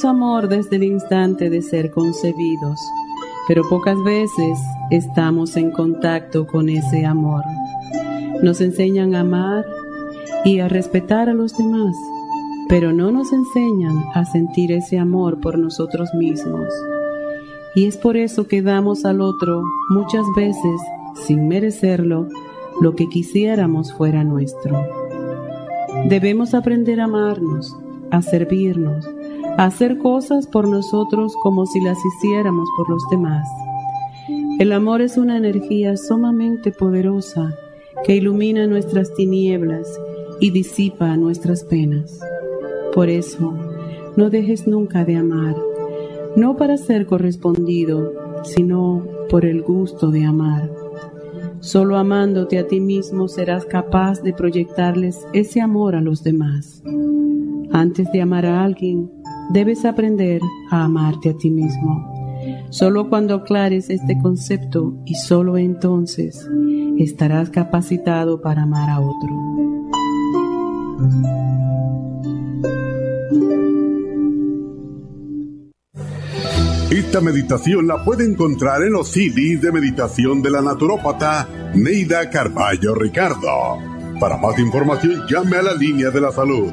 Somos amor desde el instante de ser concebidos, pero pocas veces estamos en contacto con ese amor. Nos enseñan a amar y a respetar a los demás, pero no nos enseñan a sentir ese amor por nosotros mismos. Y es por eso que damos al otro muchas veces, sin merecerlo, lo que quisiéramos fuera nuestro. Debemos aprender a amarnos, a servirnos, hacer cosas por nosotros como si las hiciéramos por los demás. El amor es una energía sumamente poderosa que ilumina nuestras tinieblas y disipa nuestras penas. Por eso, no dejes nunca de amar, no para ser correspondido, sino por el gusto de amar. Solo amándote a ti mismo serás capaz de proyectarles ese amor a los demás. Antes de amar a alguien, debes aprender a amarte a ti mismo. Solo cuando aclares este concepto y solo entonces estarás capacitado para amar a otro. Esta meditación la puede encontrar en los CDs de meditación de la naturópata Neida Carballo Ricardo. Para más información llame a la línea de la salud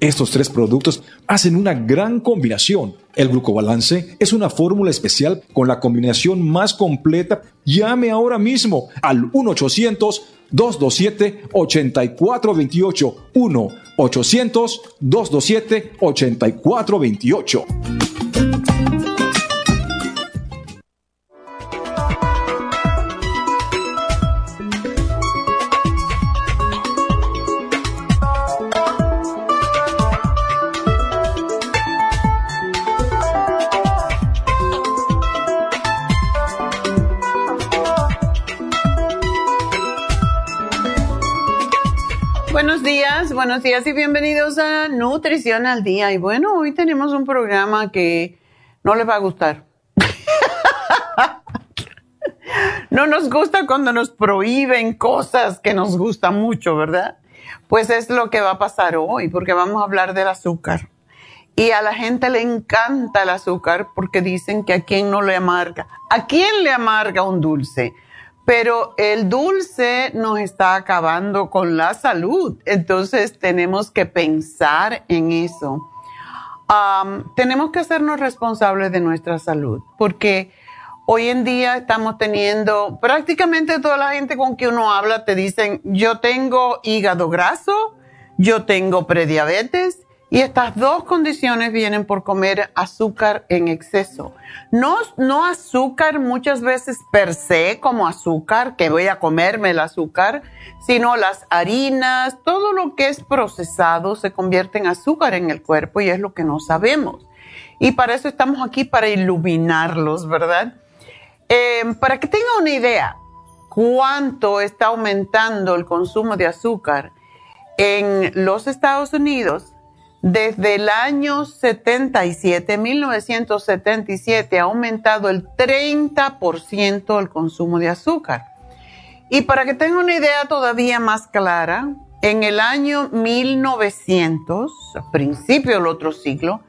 estos tres productos hacen una gran combinación. El glucobalance es una fórmula especial con la combinación más completa. Llame ahora mismo al 1-800-227-8428. 1-800-227-8428. Buenos días y bienvenidos a Nutrición al Día. Y bueno, hoy tenemos un programa que no les va a gustar. no nos gusta cuando nos prohíben cosas que nos gustan mucho, ¿verdad? Pues es lo que va a pasar hoy, porque vamos a hablar del azúcar. Y a la gente le encanta el azúcar porque dicen que a quién no le amarga. ¿A quién le amarga un dulce? Pero el dulce nos está acabando con la salud, entonces tenemos que pensar en eso. tenemos que hacernos responsables de nuestra salud, porque hoy en día estamos teniendo prácticamente toda la gente con que uno habla te dicen, yo tengo hígado graso, yo tengo prediabetes y estas dos condiciones vienen por comer azúcar en exceso. No, no azúcar muchas veces per se como azúcar, que voy a comerme el azúcar, sino las harinas, todo lo que es procesado se convierte en azúcar en el cuerpo y es lo que no sabemos. Y para eso estamos aquí, para iluminarlos, ¿verdad? Eh, para que tenga una idea cuánto está aumentando el consumo de azúcar en los Estados Unidos, desde el año 77, 1977, ha aumentado el 30% el consumo de azúcar. Y para que tenga una idea todavía más clara, en el año 1900, a principio del otro siglo,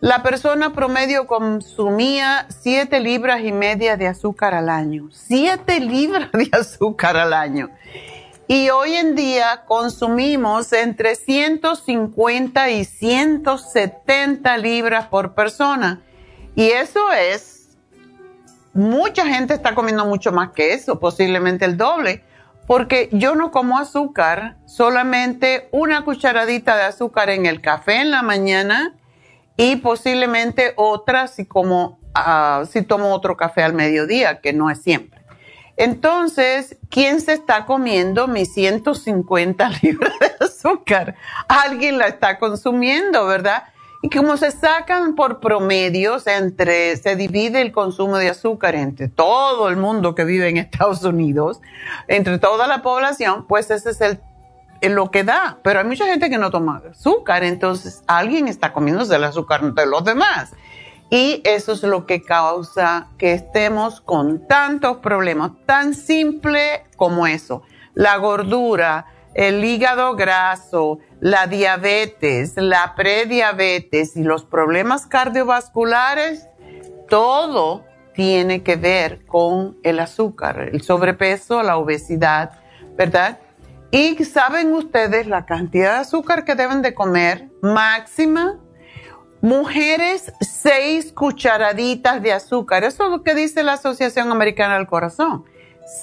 la persona promedio consumía 7 libras y media de azúcar al año. 7 libras de azúcar al año. Y hoy en día consumimos entre 150 y 170 libras por persona. Y eso es, mucha gente está comiendo mucho más que eso, posiblemente el doble, porque yo no como azúcar, solamente una cucharadita de azúcar en el café en la mañana y posiblemente otra si como ah, si tomo otro café al mediodía, que no es siempre. Entonces, ¿quién se está comiendo mis 150 libras de azúcar? Alguien la está consumiendo, ¿verdad? Y como se sacan por promedios entre, se divide el consumo de azúcar entre todo el mundo que vive en Estados Unidos, entre toda la población, pues ese es el, lo que da. Pero hay mucha gente que no toma azúcar, entonces alguien está comiéndose el azúcar de los demás. Y eso es lo que causa que estemos con tantos problemas, tan simple como eso. La gordura, el hígado graso, la diabetes, la prediabetes y los problemas cardiovasculares, todo tiene que ver con el azúcar, el sobrepeso, la obesidad, ¿verdad? Y saben ustedes la cantidad de azúcar que deben de comer máxima Mujeres, seis cucharaditas de azúcar. Eso es lo que dice la Asociación Americana del Corazón.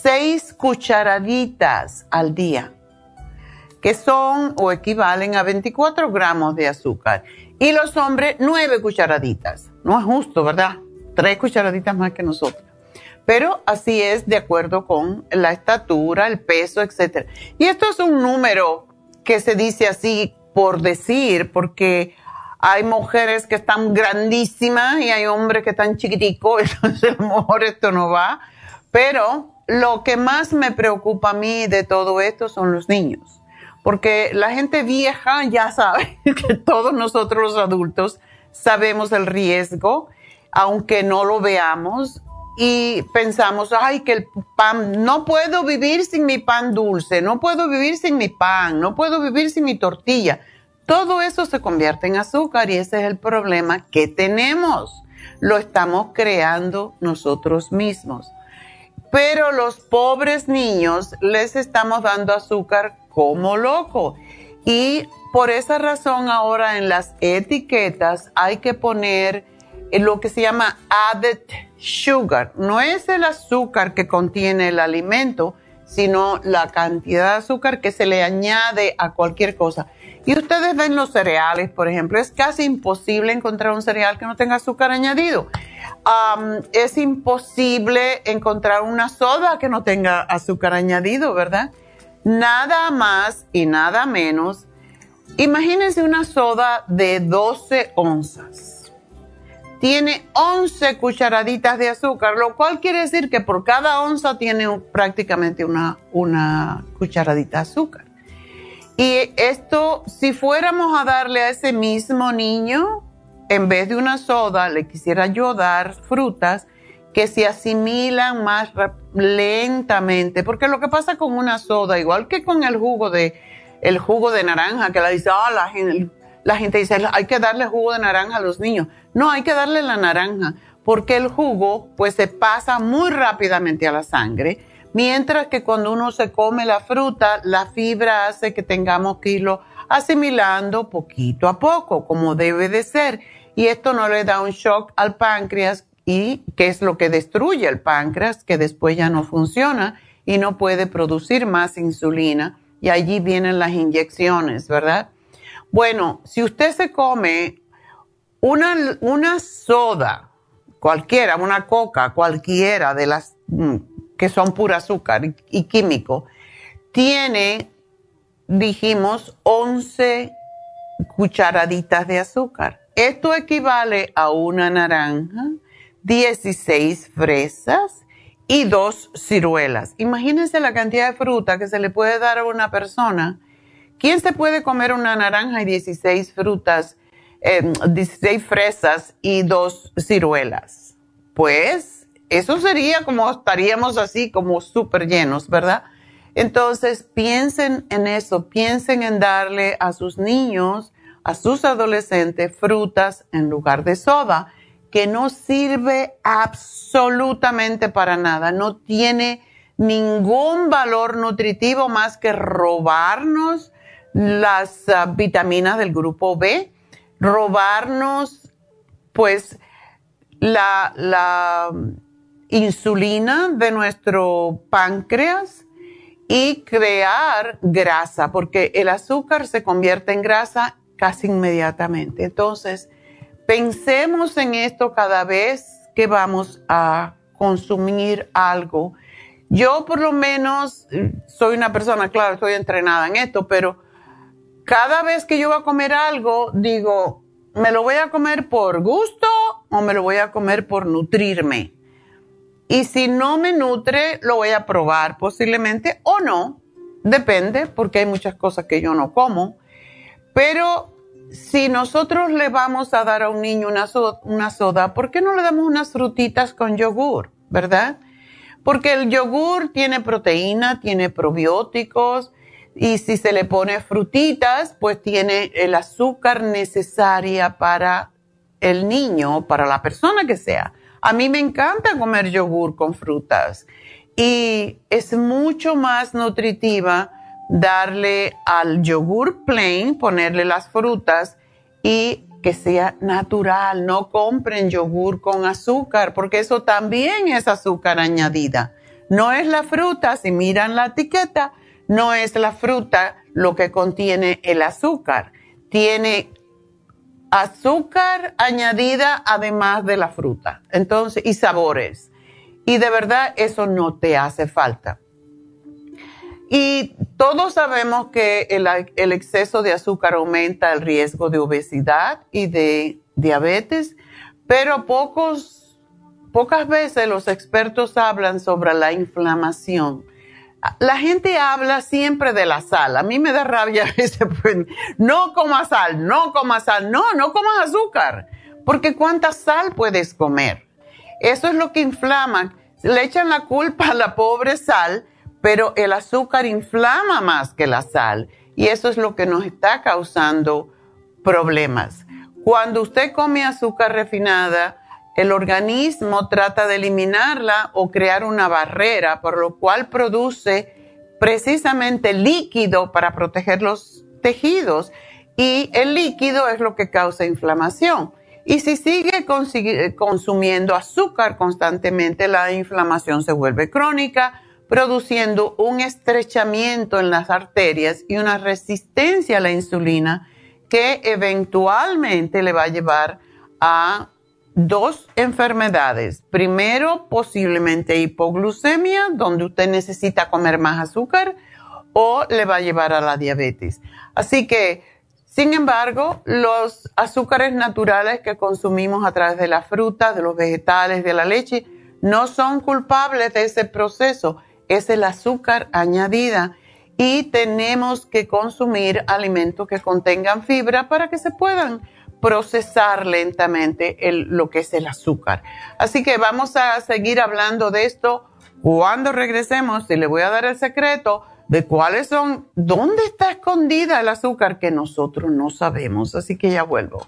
Seis cucharaditas al día, que son o equivalen a 24 gramos de azúcar. Y los hombres, nueve cucharaditas. No es justo, ¿verdad? Tres cucharaditas más que nosotros. Pero así es de acuerdo con la estatura, el peso, etc. Y esto es un número que se dice así por decir, porque hay mujeres que están grandísimas y hay hombres que están chiquiticos, entonces a lo mejor esto no va. Pero lo que más me preocupa a mí de todo esto son los niños. Porque la gente vieja ya sabe que todos nosotros los adultos sabemos el riesgo, aunque no lo veamos, y pensamos, ay, que el pan, no puedo vivir sin mi pan dulce, no puedo vivir sin mi pan, no puedo vivir sin mi tortilla. Todo eso se convierte en azúcar y ese es el problema que tenemos. Lo estamos creando nosotros mismos. Pero los pobres niños les estamos dando azúcar como loco. Y por esa razón ahora en las etiquetas hay que poner lo que se llama added sugar. No es el azúcar que contiene el alimento, sino la cantidad de azúcar que se le añade a cualquier cosa. Y ustedes ven los cereales, por ejemplo, es casi imposible encontrar un cereal que no tenga azúcar añadido. es imposible encontrar una soda que no tenga azúcar añadido, ¿verdad? Nada más y nada menos. Imagínense una soda de 12 onzas. Tiene 11 cucharaditas de azúcar, lo cual quiere decir que por cada onza tiene prácticamente una, una cucharadita de azúcar. Y esto, si fuéramos a darle a ese mismo niño, en vez de una soda, le quisiera yo dar frutas que se asimilan más lentamente, porque lo que pasa con una soda, igual que con el jugo de el jugo de naranja, que la dice, ah, la, gente, la gente dice, hay que darle jugo de naranja a los niños. No, hay que darle la naranja, porque el jugo pues se pasa muy rápidamente a la sangre Mientras que cuando uno se come la fruta, la fibra hace que tengamos que irlo asimilando poquito a poco, como debe de ser. Y esto no le da un shock al páncreas y que es lo que destruye el páncreas, que después ya no funciona y no puede producir más insulina. Y allí vienen las inyecciones, ¿verdad? Bueno, si usted se come una, una soda, cualquiera, una coca, cualquiera de las mm, que son pura azúcar y, químico, tiene, dijimos, 11 cucharaditas de azúcar. Esto equivale a una naranja, 16 fresas y dos ciruelas. Imagínense la cantidad de fruta que se le puede dar a una persona. ¿Quién se puede comer una naranja y 16 frutas, 16 em, fresas y dos ciruelas? Pues eso sería como estaríamos así, como súper llenos, ¿verdad? Entonces, piensen en eso, piensen en darle a sus niños, a sus adolescentes, frutas en lugar de soda, que no sirve absolutamente para nada, no tiene ningún valor nutritivo más que robarnos las ah, vitaminas del grupo B, robarnos pues la, la insulina de nuestro páncreas y crear grasa, porque el azúcar se convierte en grasa casi inmediatamente. Entonces, pensemos en esto cada vez que vamos a consumir algo. Yo por lo menos soy una persona, claro, estoy entrenada en esto, pero cada vez que yo voy a comer algo, digo, ¿me lo voy a comer por gusto o me lo voy a comer por nutrirme? Y si no me nutre, lo voy a probar posiblemente o no. Depende, porque hay muchas cosas que yo no como. Pero si nosotros le vamos a dar a un niño una soda, una soda, ¿por qué no le damos unas frutitas con yogur? ¿Verdad? Porque el yogur tiene proteína, tiene probióticos y si se le pone frutitas, pues tiene el azúcar necesaria para el niño, para la persona que sea. A mí me encanta comer yogur con frutas y es mucho más nutritiva darle al yogur plain, ponerle las frutas y que sea natural. No compren yogur con azúcar porque eso también es azúcar añadida. No es la fruta, si miran la etiqueta, no es la fruta lo que contiene el azúcar. Tiene azúcar añadida además de la fruta. Entonces, y sabores. Y de verdad eso no te hace falta. Y todos sabemos que el, exceso de azúcar aumenta el riesgo de obesidad y de diabetes, pero pocos, pocas veces los expertos hablan sobre la inflamación la gente habla siempre de la sal. A mí me da rabia ese, pues, no comas sal, no comas sal, no, no comas azúcar, porque cuánta sal puedes comer. Eso es lo que inflama. Le echan la culpa a la pobre sal, pero el azúcar inflama más que la sal y eso es lo que nos está causando problemas. Cuando usted come azúcar refinada, el organismo trata de eliminarla o crear una barrera, por lo cual produce precisamente líquido para proteger los tejidos y el líquido es lo que causa inflamación. Y si sigue consumiendo azúcar constantemente, la inflamación se vuelve crónica, produciendo un estrechamiento en las arterias y una resistencia a la insulina que eventualmente le va a llevar a dos enfermedades. Primero, posiblemente hipoglucemia, donde usted necesita comer más azúcar, o le va a llevar a la diabetes. Así que, sin embargo, los azúcares naturales que consumimos a través de la fruta, de los vegetales, de la leche, no son culpables de ese proceso. Es el azúcar añadida y tenemos que consumir alimentos que contengan fibra para que se puedan procesar lentamente lo que es el azúcar. Así que vamos a seguir hablando de esto cuando regresemos y le voy a dar el secreto de cuáles son, dónde está escondida el azúcar que nosotros no sabemos. Así que ya vuelvo.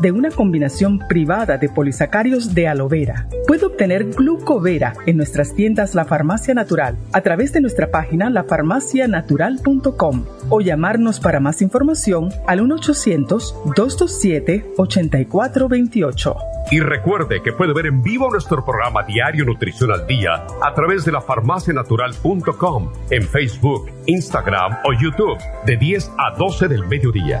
de una combinación privada de polisacarios de aloe vera. Puede obtener Glucovera en nuestras tiendas La Farmacia Natural a través de nuestra página lafarmacianatural.com o llamarnos para más información al 1-800-227-8428. Y recuerde que puede ver en vivo nuestro programa Diario Nutrición al Día a través de lafarmacianatural.com en Facebook, Instagram o YouTube de 10 a 12 del mediodía.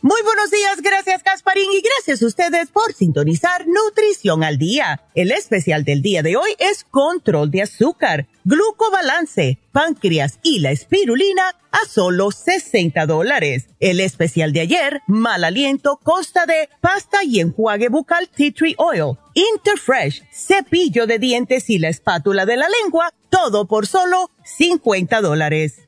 Muy buenos días, gracias Casparín y gracias a ustedes por sintonizar Nutrición al Día. El especial del día de hoy es control de azúcar, glucobalance, páncreas y la espirulina a solo 60 dólares. El especial de ayer, mal aliento, consta de pasta y enjuague bucal tea tree oil, Interfresh, cepillo de dientes y la espátula de la lengua, todo por solo 50 dólares.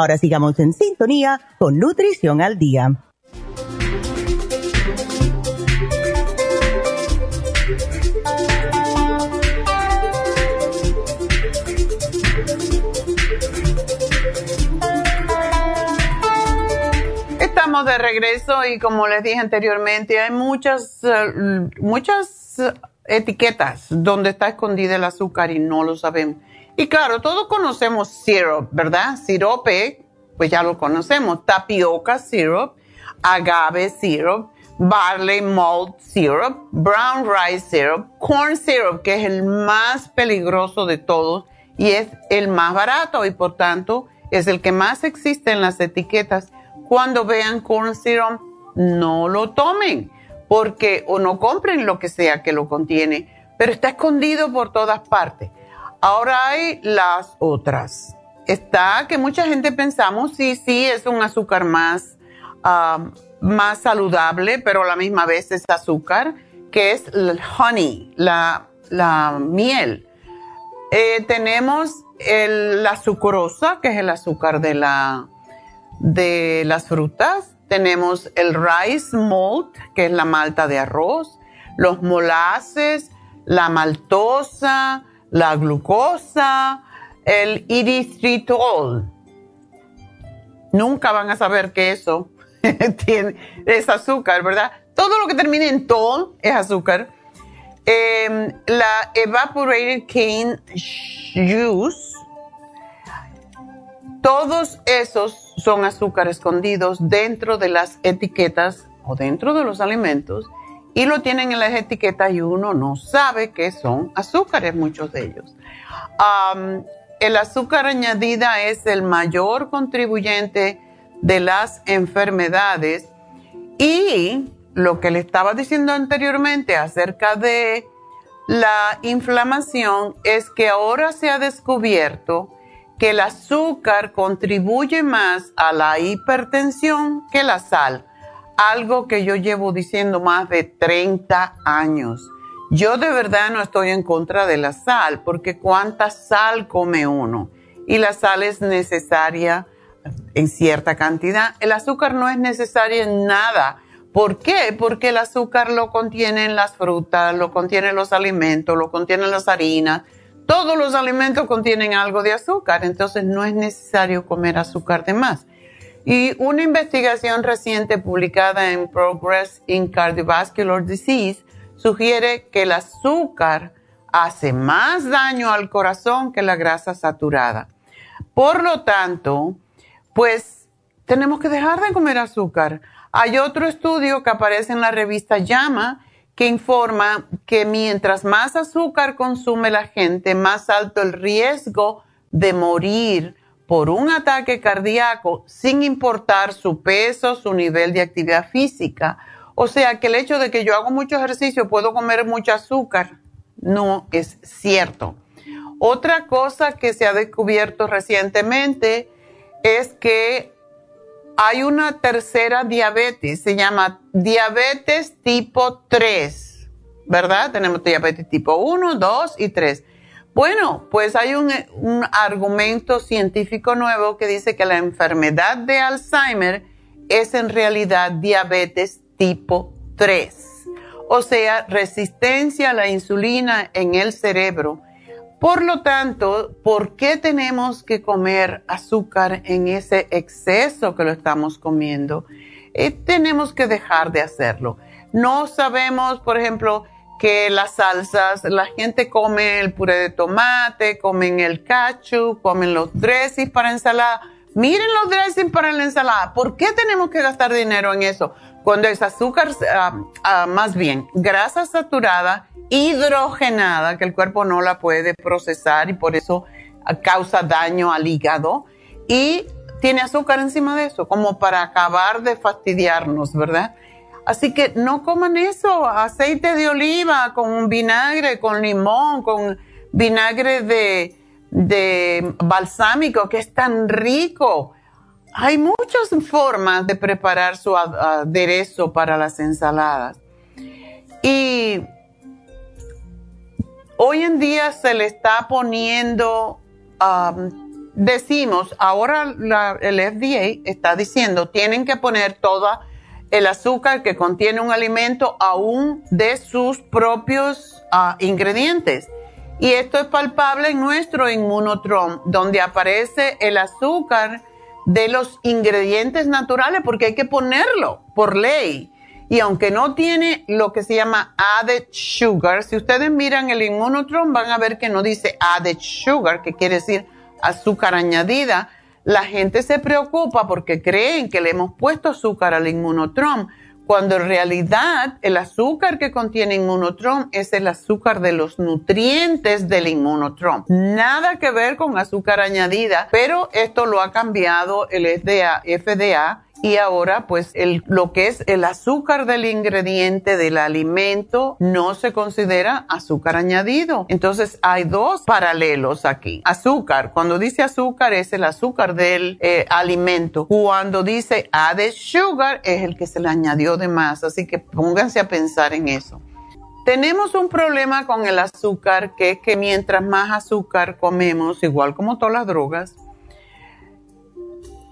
Ahora sigamos en sintonía con Nutrición al Día. Estamos de regreso y como les dije anteriormente, hay muchas, eh, muchas etiquetas donde está escondida el azúcar y no lo sabemos. Y claro, todos conocemos syrup, ¿verdad? Sirope, pues ya lo conocemos. Tapioca syrup, agave syrup, barley malt syrup, brown rice syrup, corn syrup, que es el más peligroso de todos y es el más barato y por tanto es el que más existe en las etiquetas. Cuando vean corn syrup, no lo tomen porque o no compren lo que sea que lo contiene, pero está escondido por todas partes. Ahora hay las otras. Está que mucha gente pensamos, sí, sí, es un azúcar más, más saludable, pero a la misma vez es azúcar, que es el honey, la, miel. Eh, tenemos la sucrosa, que es el azúcar de, la, de las frutas. Tenemos el rice malt, que es la malta de arroz. Los molases, la maltosa, la glucosa, el erythritol. Nunca van a saber que eso tiene, es azúcar, ¿verdad? Todo lo que termine en tol es azúcar. Em, la evaporated cane juice. Todos esos son azúcar escondidos dentro de las etiquetas o dentro de los alimentos y lo tienen en las etiquetas y uno no sabe que son azúcares, muchos de ellos. el azúcar añadida es el mayor contribuyente de las enfermedades y lo que le estaba diciendo anteriormente acerca de la inflamación es que ahora se ha descubierto que el azúcar contribuye más a la hipertensión que la sal algo que yo llevo diciendo más de 30 años. Yo de verdad no estoy en contra de la sal, porque cuánta sal come uno. Y la sal es necesaria en cierta cantidad. El azúcar no es necesario en nada. ¿Por qué? Porque el azúcar lo contienen las frutas, lo contienen los alimentos, lo contienen las harinas. Todos los alimentos contienen algo de azúcar, entonces no es necesario comer azúcar de más. Y una investigación reciente publicada en Progress in Cardiovascular Disease sugiere que el azúcar hace más daño al corazón que la grasa saturada. Por lo tanto, pues tenemos que dejar de comer azúcar. Hay otro estudio que aparece en la revista Llama que informa que mientras más azúcar consume la gente, más alto el riesgo de morir por un ataque cardíaco sin importar su peso, su nivel de actividad física. O sea que el hecho de que yo hago mucho ejercicio, puedo comer mucho azúcar, no es cierto. Otra cosa que se ha descubierto recientemente es que hay una tercera diabetes, se llama diabetes tipo 3, ¿verdad? Tenemos diabetes tipo 1, 2 y 3. Bueno, pues hay un, argumento científico nuevo que dice que la enfermedad de Alzheimer es en realidad diabetes tipo 3, o sea, resistencia a la insulina en el cerebro. Por lo tanto, ¿por qué tenemos que comer azúcar en ese exceso que lo estamos comiendo? Eh, tenemos que dejar de hacerlo. No sabemos, por ejemplo, que las salsas, la gente come el puré de tomate, comen el cachu, comen los dressings para ensalada. Miren los dressings para la ensalada. ¿Por qué tenemos que gastar dinero en eso? Cuando es azúcar, ah, ah, más bien, grasa saturada, hidrogenada, que el cuerpo no la puede procesar y por eso causa daño al hígado. Y tiene azúcar encima de eso, como para acabar de fastidiarnos, ¿verdad? Así que no coman eso, aceite de oliva con vinagre, con limón, con vinagre de, balsámico, que es tan rico. Hay muchas formas de preparar su aderezo para las ensaladas. Y hoy en día se le está poniendo, decimos, ahora el FDA está diciendo, tienen que poner toda el azúcar que contiene un alimento aún de sus propios ah, ingredientes. Y esto es palpable en nuestro inmunotrom, donde aparece el azúcar de los ingredientes naturales, porque hay que ponerlo por ley. Y aunque no tiene lo que se llama added sugar, si ustedes miran el inmunotrom van a ver que no dice added sugar, que quiere decir azúcar añadida, la gente se preocupa porque creen que le hemos puesto azúcar al inmunotrom, cuando en realidad el azúcar que contiene inmunotrom es el azúcar de los nutrientes del inmunotrom. Nada que ver con azúcar añadida, pero esto lo ha cambiado el FDA, FDA y ahora pues lo que es el azúcar del ingrediente del alimento no se considera azúcar añadido. Entonces hay dos paralelos aquí. Azúcar, cuando dice azúcar es el azúcar del eh, alimento. Cuando dice added sugar es el que se le añadió de más. Así que pónganse a pensar en eso. Tenemos un problema con el azúcar que es que mientras más azúcar comemos, igual como todas las drogas,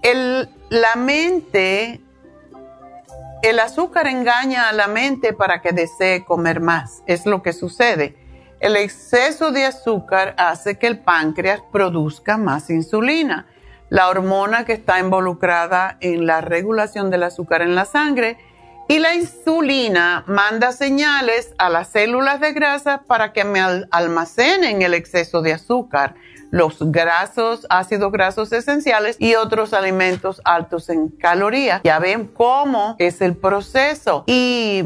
el, la mente, el azúcar engaña a la mente para que desee comer más. Es lo que sucede. El exceso de azúcar hace que el páncreas produzca más insulina, la hormona que está involucrada en la regulación del azúcar en la sangre. Y la insulina manda señales a las células de grasa para que me almacenen el exceso de azúcar los grasos, ácidos grasos esenciales y otros alimentos altos en calorías. Ya ven cómo es el proceso. Y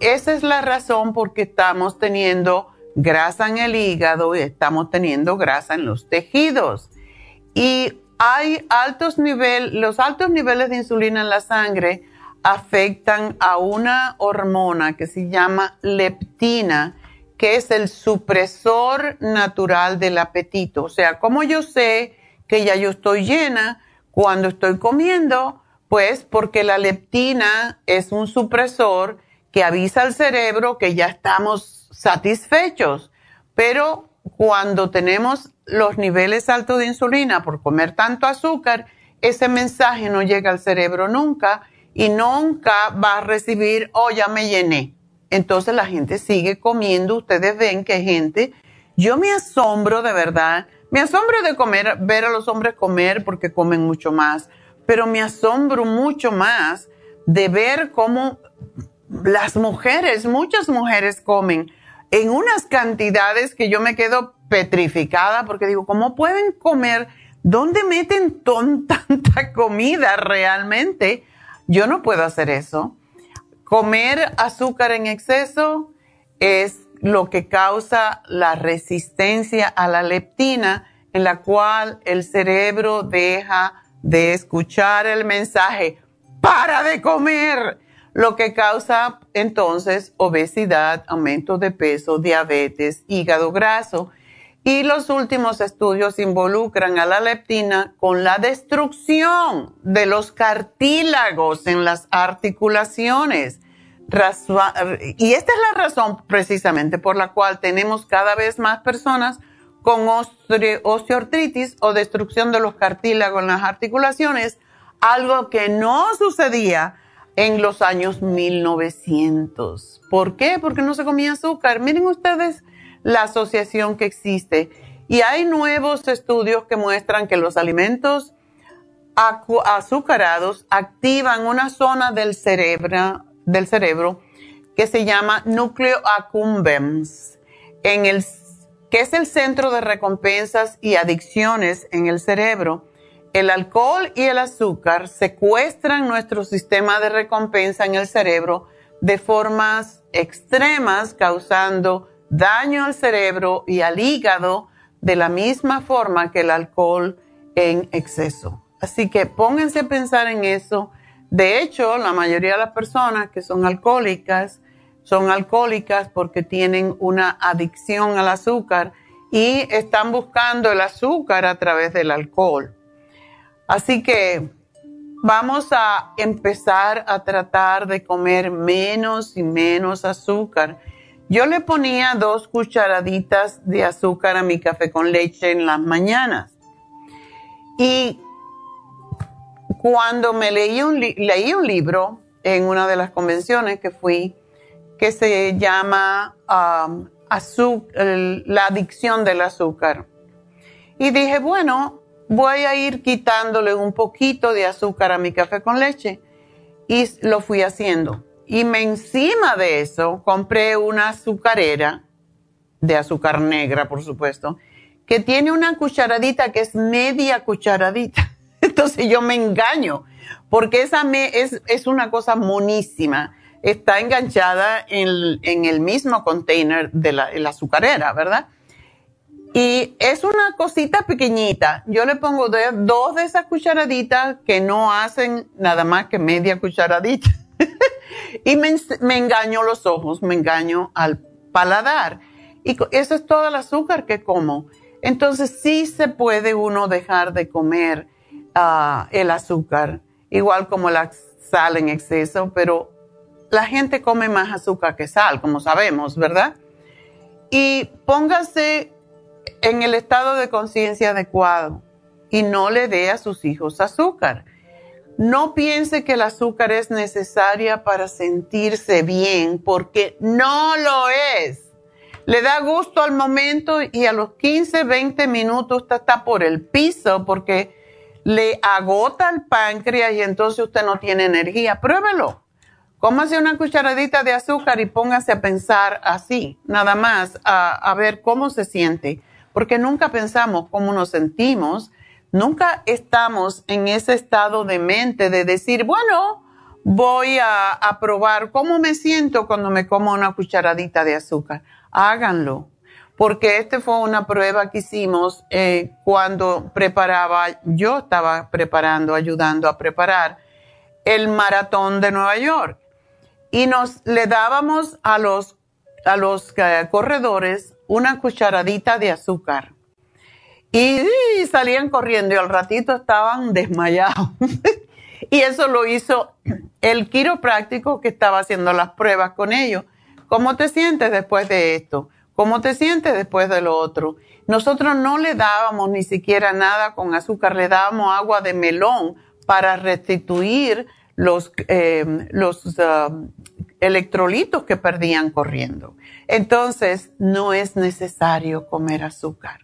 esa es la razón por qué estamos teniendo grasa en el hígado y estamos teniendo grasa en los tejidos. Y hay altos niveles, los altos niveles de insulina en la sangre afectan a una hormona que se llama leptina que es el supresor natural del apetito. O sea, como yo sé que ya yo estoy llena cuando estoy comiendo, pues porque la leptina es un supresor que avisa al cerebro que ya estamos satisfechos. Pero cuando tenemos los niveles altos de insulina por comer tanto azúcar, ese mensaje no llega al cerebro nunca y nunca va a recibir, oh, ya me llené entonces la gente sigue comiendo. Ustedes ven que gente, yo me asombro de verdad, me asombro de comer, ver a los hombres comer porque comen mucho más, pero me asombro mucho más de ver cómo las mujeres, muchas mujeres comen en unas cantidades que yo me quedo petrificada porque digo, ¿cómo pueden comer? ¿Dónde meten tanta comida realmente? Yo no puedo hacer eso. Comer azúcar en exceso es lo que causa la resistencia a la leptina, en la cual el cerebro deja de escuchar el mensaje, para de comer, lo que causa entonces obesidad, aumento de peso, diabetes, hígado graso. Y los últimos estudios involucran a la leptina con la destrucción de los cartílagos en las articulaciones. Y esta es la razón precisamente por la cual tenemos cada vez más personas con osteoartritis o destrucción de los cartílagos en las articulaciones, algo que no sucedía en los años 1900. ¿Por qué? Porque no se comía azúcar. Miren ustedes la asociación que existe. Y hay nuevos estudios que muestran que los alimentos azucarados activan una zona del cerebro, del cerebro que se llama núcleo accumbens, en el, que es el centro de recompensas y adicciones en el cerebro el alcohol y el azúcar secuestran nuestro sistema de recompensa en el cerebro de formas extremas, causando daño al cerebro y al hígado de la misma forma que el alcohol en exceso. Así que pónganse a pensar en eso. De hecho, la mayoría de las personas que son alcohólicas son alcohólicas porque tienen una adicción al azúcar y están buscando el azúcar a través del alcohol. Así que vamos a empezar a tratar de comer menos y menos azúcar. Yo le ponía dos cucharaditas de azúcar a mi café con leche en las mañanas. Y cuando me leí un, leí un libro en una de las convenciones que fui, que se llama um, La adicción del azúcar. Y dije, bueno, voy a ir quitándole un poquito de azúcar a mi café con leche. Y lo fui haciendo. Y me encima de eso compré una azucarera, de azúcar negra, por supuesto, que tiene una cucharadita que es media cucharadita. Entonces yo me engaño, porque esa me, es, es una cosa monísima. Está enganchada en, en el mismo container de la, la azucarera, ¿verdad? Y es una cosita pequeñita. Yo le pongo dos de esas cucharaditas que no hacen nada más que media cucharadita. y me, engaño los ojos, me engaño al paladar. Y eso es todo el azúcar que como. Entonces sí se puede uno dejar de comer ah, el azúcar, igual como la sal en exceso, pero la gente come más azúcar que sal, como sabemos, ¿verdad? Y póngase en el estado de conciencia adecuado y no le dé a sus hijos azúcar. No piense que el azúcar es necesaria para sentirse bien, porque no lo es. Le da gusto al momento y a los 15, 20 minutos usted está por el piso porque le agota el páncreas y entonces usted no tiene energía. Pruébelo. Cómase una cucharadita de azúcar y póngase a pensar así, nada más, a, a ver cómo se siente porque nunca pensamos cómo nos sentimos, nunca estamos en ese estado de mente de decir, bueno, voy a, probar cómo me siento cuando me como una cucharadita de azúcar. Háganlo, porque esta fue una prueba que hicimos eh, cuando preparaba, yo estaba preparando, ayudando a preparar el maratón de Nueva York. Y nos le dábamos a los, a los eh, corredores una cucharadita de azúcar. Y, salían corriendo y al ratito estaban desmayados. y eso lo hizo el quiropráctico que estaba haciendo las pruebas con ellos. ¿Cómo te sientes después de esto? ¿Cómo te sientes después de lo otro? Nosotros no le dábamos ni siquiera nada con azúcar, le dábamos agua de melón para restituir los, eh, los uh, electrolitos que perdían corriendo. Entonces, no es necesario comer azúcar.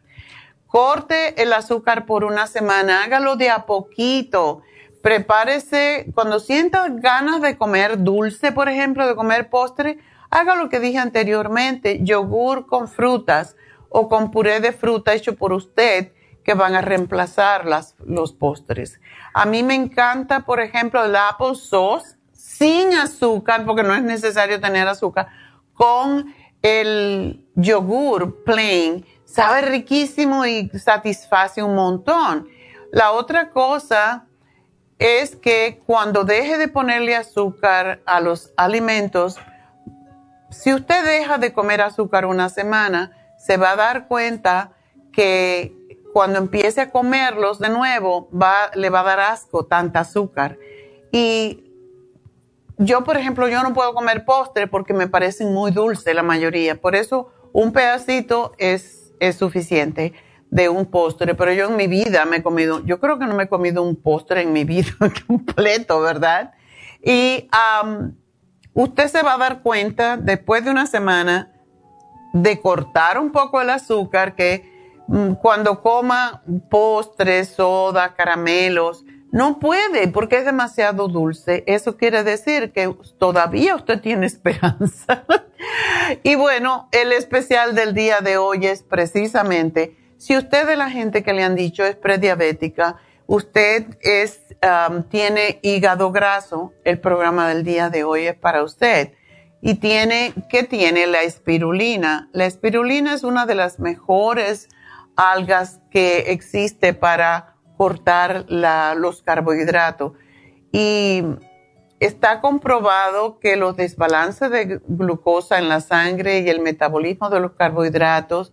Corte el azúcar por una semana, hágalo de a poquito. Prepárese, cuando sienta ganas de comer dulce, por ejemplo, de comer postre, haga lo que dije anteriormente, yogur con frutas o con puré de fruta hecho por usted que van a reemplazar los postres. A mí me encanta, por ejemplo, el apple sauce sin azúcar, porque no es necesario tener azúcar, con el yogur plain sabe riquísimo y satisface un montón. La otra cosa es que cuando deje de ponerle azúcar a los alimentos, si usted deja de comer azúcar una semana, se va a dar cuenta que cuando empiece a comerlos de nuevo, le va a dar asco tanta azúcar. Y yo, por ejemplo, yo no puedo comer postre porque me parecen muy dulces la mayoría. Por eso un pedacito es, es suficiente de un postre. Pero yo en mi vida me he comido, yo creo que no me he comido un postre en mi vida completo, ¿verdad? Y usted se va a dar cuenta después de una semana de cortar un poco el azúcar, que mm, cuando coma postres, soda, caramelos, no puede porque es demasiado dulce. Eso quiere decir que todavía usted tiene esperanza. y bueno, el especial del día de hoy es precisamente, si usted de la gente que le han dicho es prediabética, usted es, tiene hígado graso, el programa del día de hoy es para usted. Y tiene, ¿qué tiene? La espirulina. La espirulina es una de las mejores algas que existe para cortar los carbohidratos. Y está comprobado que los desbalances de glucosa en la sangre y el metabolismo de los carbohidratos,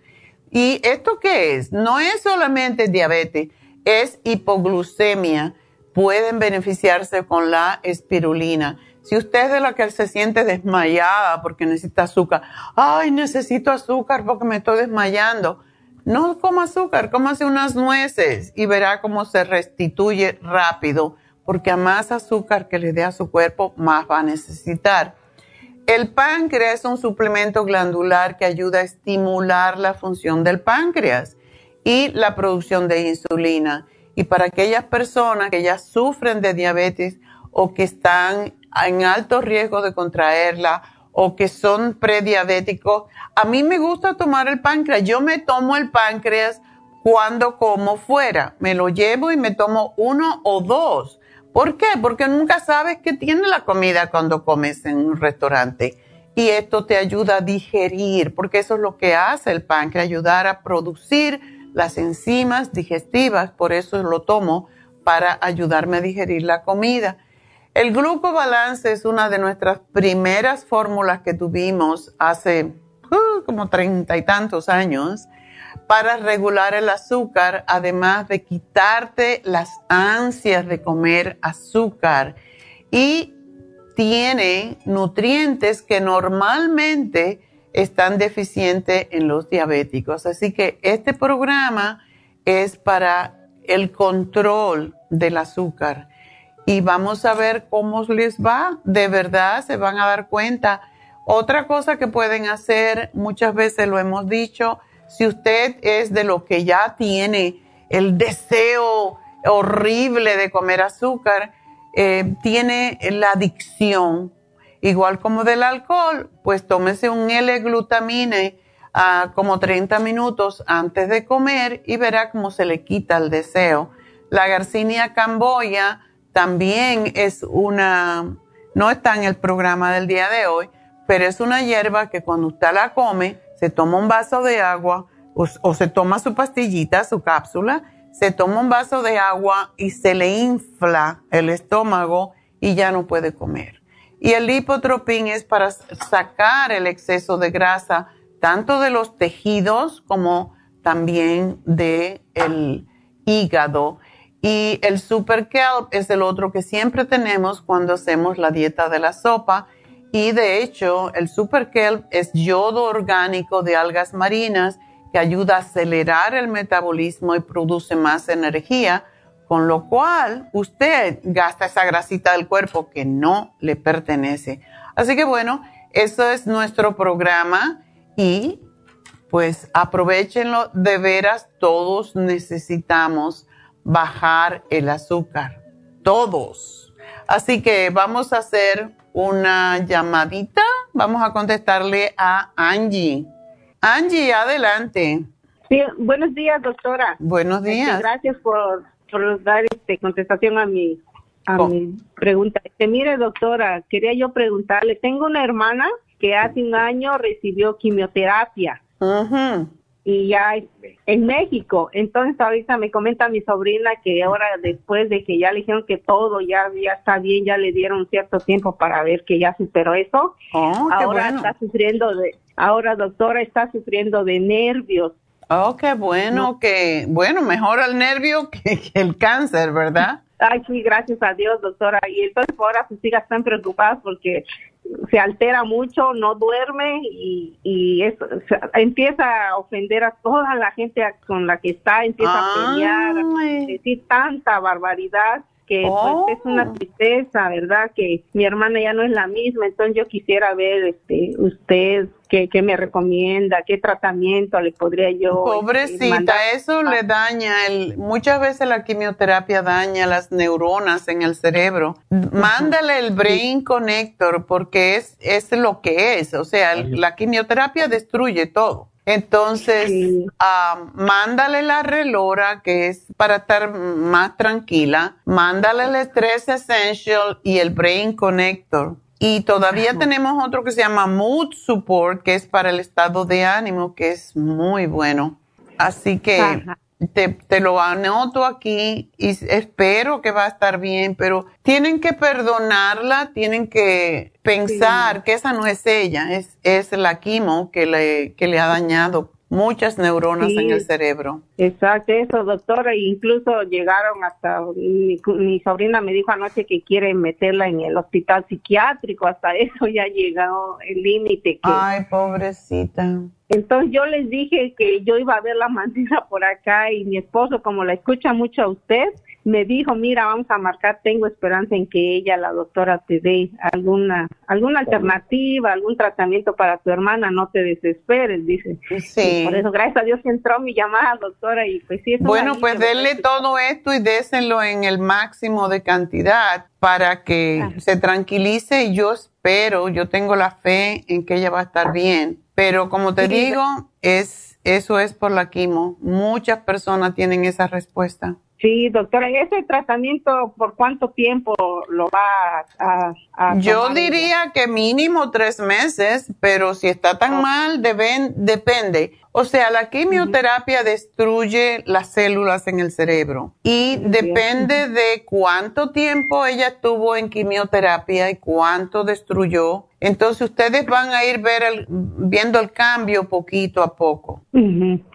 ¿y esto qué es? No es solamente diabetes, es hipoglucemia. Pueden beneficiarse con la espirulina. Si usted es de la que se siente desmayada porque necesita azúcar, ay, necesito azúcar porque me estoy desmayando no coma azúcar, cómase unas nueces y verá cómo se restituye rápido, porque a más azúcar que le dé a su cuerpo, más va a necesitar. El páncreas es un suplemento glandular que ayuda a estimular la función del páncreas y la producción de insulina. Y para aquellas personas que ya sufren de diabetes o que están en alto riesgo de contraerla o que son prediabéticos, a mí me gusta tomar el páncreas. Yo me tomo el páncreas cuando como fuera. Me lo llevo y me tomo uno o dos. ¿Por qué? Porque nunca sabes qué tiene la comida cuando comes en un restaurante. Y esto te ayuda a digerir, porque eso es lo que hace el páncreas, ayudar a producir las enzimas digestivas. Por eso lo tomo para ayudarme a digerir la comida. El glucobalance es una de nuestras primeras fórmulas que tuvimos hace uh, como treinta y tantos años para regular el azúcar, además de quitarte las ansias de comer azúcar. Y tiene nutrientes que normalmente están deficientes en los diabéticos. Así que este programa es para el control del azúcar y vamos a ver cómo les va. De verdad, se van a dar cuenta. Otra cosa que pueden hacer, muchas veces lo hemos dicho, si usted es de lo que ya tiene el deseo horrible de comer azúcar, eh, tiene la adicción, igual como del alcohol, pues tómese un L-glutamine a como 30 minutos antes de comer y verá cómo se le quita el deseo. La Garcinia camboya también es una, no está en el programa del día de hoy, pero es una hierba que cuando usted la come, se toma un vaso de agua o, se toma su pastillita, su cápsula, se toma un vaso de agua y se le infla el estómago y ya no puede comer. Y el lipotropín es para sacar el exceso de grasa, tanto de los tejidos como también del el hígado. Y el Super Kelp es el otro que siempre tenemos cuando hacemos la dieta de la sopa. Y de hecho, el Super Kelp es yodo orgánico de algas marinas que ayuda a acelerar el metabolismo y produce más energía, con lo cual usted gasta esa grasita del cuerpo que no le pertenece. Así que bueno, eso es nuestro programa y pues aprovechenlo de veras, todos necesitamos bajar el azúcar. Todos. Así que vamos a hacer una llamadita. Vamos a contestarle a Angie. Angie, adelante. Sí, buenos días, doctora. Buenos este, días. gracias por, por dar este, contestación a mi, a oh. mi pregunta. Este, mire, doctora, quería yo preguntarle, tengo una hermana que hace un año recibió quimioterapia y ya en México. Entonces ahorita me comenta mi sobrina que ahora después de que ya le dijeron que todo ya, ya está bien, ya le dieron cierto tiempo para ver que ya superó eso. Oh, ahora está sufriendo de, ahora doctora está sufriendo de nervios. Oh, qué bueno que, bueno, mejor el nervio que, el cáncer, ¿verdad? Ay, sí, gracias a Dios, doctora. Y entonces ahora sus hijas están preocupadas porque se altera mucho, no duerme y, y eso, empieza a ofender a toda la gente con la que está, empieza a pelear, a decir tanta barbaridad que pues es una oh. tristeza, ¿verdad? Que mi hermana ya no es la misma, entonces yo quisiera ver este usted qué, qué me recomienda, qué tratamiento le podría yo este, Pobrecita, eso le daña el muchas veces la quimioterapia daña las neuronas en el cerebro. Mándale el Brain Connector porque es es lo que es, o sea, la quimioterapia destruye todo. Entonces, mándale la relora, que es para estar más tranquila. Mándale el Stress Essential y el Brain Connector. Y todavía tenemos otro que se llama Mood Support, que es para el estado de ánimo, que es muy bueno. Así que te, te, lo anoto aquí y espero que va a estar bien, pero tienen que perdonarla, tienen que pensar que esa no es ella, es, es la quimo que le, que le ha dañado muchas neuronas en el cerebro. Exacto, eso, doctora. E incluso llegaron hasta, mi, mi, sobrina me dijo anoche que quiere meterla en el hospital psiquiátrico, hasta eso ya llegó el límite. Ay, pobrecita. Entonces yo les dije que yo iba a ver la manera por acá y mi esposo, como la escucha mucho a usted, me dijo, mira, vamos a marcar, tengo esperanza en que ella, la doctora, te dé alguna, alguna alternativa, algún tratamiento para tu hermana, no te desesperes, dice. Sí. por eso, gracias a Dios entró mi llamada, doctora, y pues sí. bueno, pues denle todo esto y déselo en el máximo de cantidad para que se tranquilice y yo espero, yo tengo la fe en que ella va a estar bien, pero como te digo, es, eso es por la quimo. Muchas personas tienen esa respuesta. Sí, doctora, ¿y ese tratamiento por cuánto tiempo lo va a, Yo diría que mínimo tres meses, pero si está tan mal, deben, depende. O sea, la quimioterapia destruye las células en el cerebro y depende de cuánto tiempo ella estuvo en quimioterapia y cuánto destruyó. Entonces ustedes van a ir ver el, viendo el cambio poquito a poco.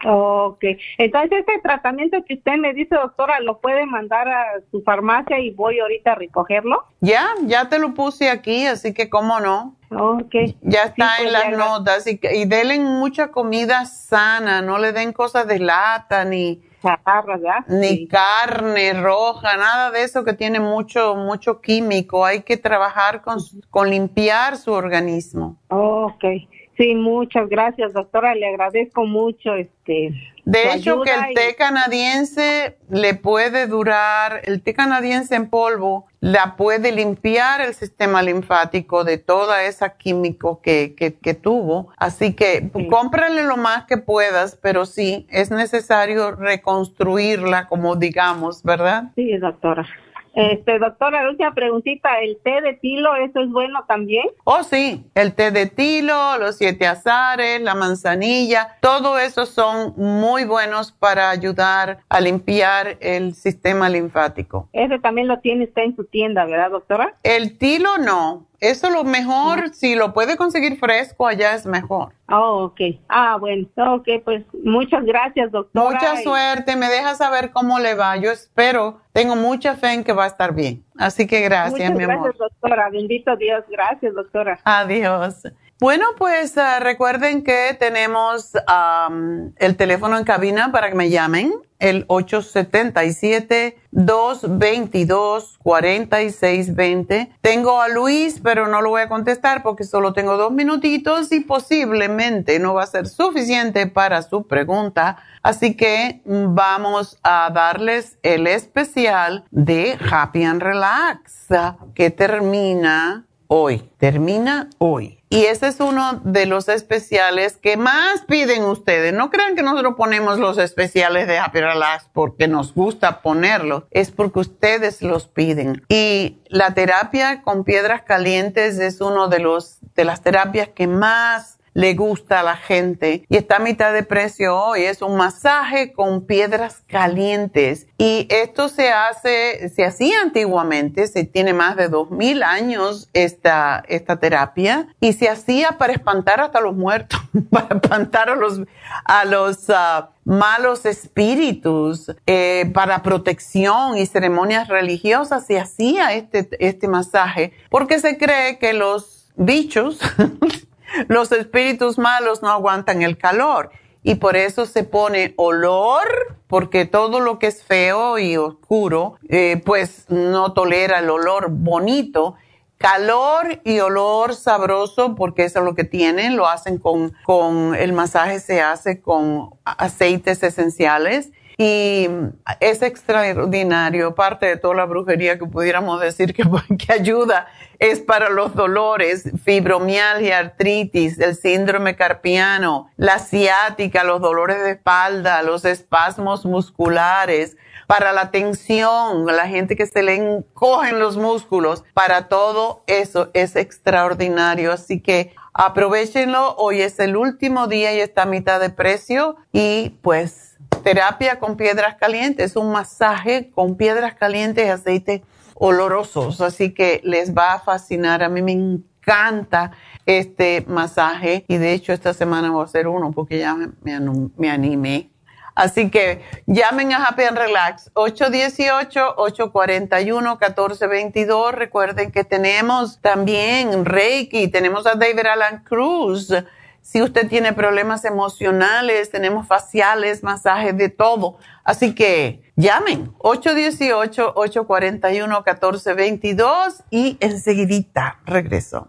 Ok. Entonces ese tratamiento que usted me dice, doctora, ¿lo puede mandar a su farmacia y voy ahorita a recogerlo? Ya, ya te lo puse aquí, así que cómo no. Okay. Ya está en pues, las notas y, y denle mucha comida sana, no le den cosas de lata ni ni carne roja, nada de eso que tiene mucho mucho químico. Hay que trabajar con, con limpiar su organismo. ok. Sí, muchas gracias, doctora. Le agradezco mucho este. De hecho, que el té canadiense le puede durar, el té canadiense en polvo la puede limpiar el sistema linfático de toda esa químico que, que, tuvo. Así que cómprale lo más que puedas, pero sí, es necesario reconstruirla, como digamos, ¿verdad? Sí, doctora. Este, doctora, la última preguntita, ¿el té de tilo, eso es bueno también? Oh, sí, el té de tilo, los siete azares, la manzanilla, todo eso son muy buenos para ayudar a limpiar el sistema linfático. Ese también lo tiene usted en su tienda, ¿verdad, doctora? El tilo no, eso lo mejor, si lo puede conseguir fresco allá es mejor. Oh, ok. Ah, bueno. Ok, pues muchas gracias, doctora. Mucha suerte. Me deja saber cómo le va. Yo espero, tengo mucha fe en que va a estar bien. Así que gracias, mi amor. Gracias, doctora. Bendito Dios. Gracias, doctora. Adiós. Bueno, pues ah, recuerden que tenemos el teléfono en cabina para que me llamen, el 877-222-4620. Tengo a Luis, pero no lo voy a contestar porque solo tengo dos minutitos y posiblemente no va a ser suficiente para su pregunta. Así que vamos a darles el especial de Happy and Relax que termina hoy, termina hoy. Y ese es uno de los especiales que más piden ustedes. No crean que nosotros ponemos los especiales de Happy Relax porque nos gusta ponerlos. Es porque ustedes los piden. Y la terapia con piedras calientes es uno de los, de las terapias que más le gusta a la gente y está a mitad de precio hoy. Es un masaje con piedras calientes y esto se hace, se hacía antiguamente, se tiene más de dos mil años esta, esta terapia y se hacía para espantar hasta los muertos, para espantar a los, a los ah, malos espíritus, eh, para protección y ceremonias religiosas se hacía este, este masaje porque se cree que los bichos los espíritus malos no aguantan el calor y por eso se pone olor, porque todo lo que es feo y oscuro, eh, pues no tolera el olor bonito. Calor y olor sabroso, porque eso es lo que tienen, lo hacen con, con el masaje se hace con aceites esenciales y es extraordinario, parte de toda la brujería que pudiéramos decir que, que ayuda es para los dolores, fibromialgia, artritis, el síndrome carpiano, la ciática, los dolores de espalda, los espasmos musculares, para la tensión, la gente que se le encogen los músculos, para todo eso es extraordinario. Así que aprovechenlo, hoy es el último día y está a mitad de precio y pues terapia con piedras calientes, un masaje con piedras calientes y aceite olorosos, así que les va a fascinar. A mí me encanta este masaje y de hecho esta semana voy a hacer uno porque ya me, me animé. Así que llamen a Happy and Relax 818-841-1422. Recuerden que tenemos también Reiki, tenemos a David Alan Cruz si usted tiene problemas emocionales, tenemos faciales, masajes, de todo. Así que llamen 818-841-1422 y enseguidita regreso.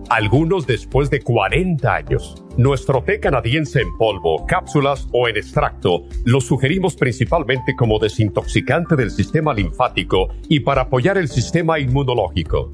algunos después de 40 años. Nuestro té canadiense en polvo, cápsulas o en extracto lo sugerimos principalmente como desintoxicante del sistema linfático y para apoyar el sistema inmunológico.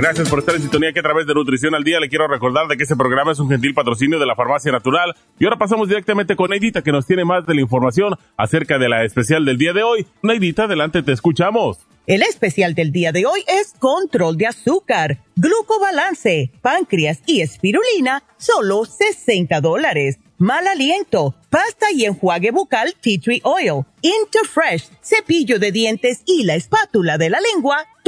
Gracias por estar en sintonía que a través de Nutrición al Día le quiero recordar de que este programa es un gentil patrocinio de la Farmacia Natural. Y ahora pasamos directamente con Neidita que nos tiene más de la información acerca de la especial del día de hoy. Neidita, adelante, te escuchamos. El especial del día de hoy es control de azúcar, glucobalance, páncreas y espirulina, solo 60 dólares. Mal aliento, pasta y enjuague bucal Tea Tree Oil, Interfresh, cepillo de dientes y la espátula de la lengua,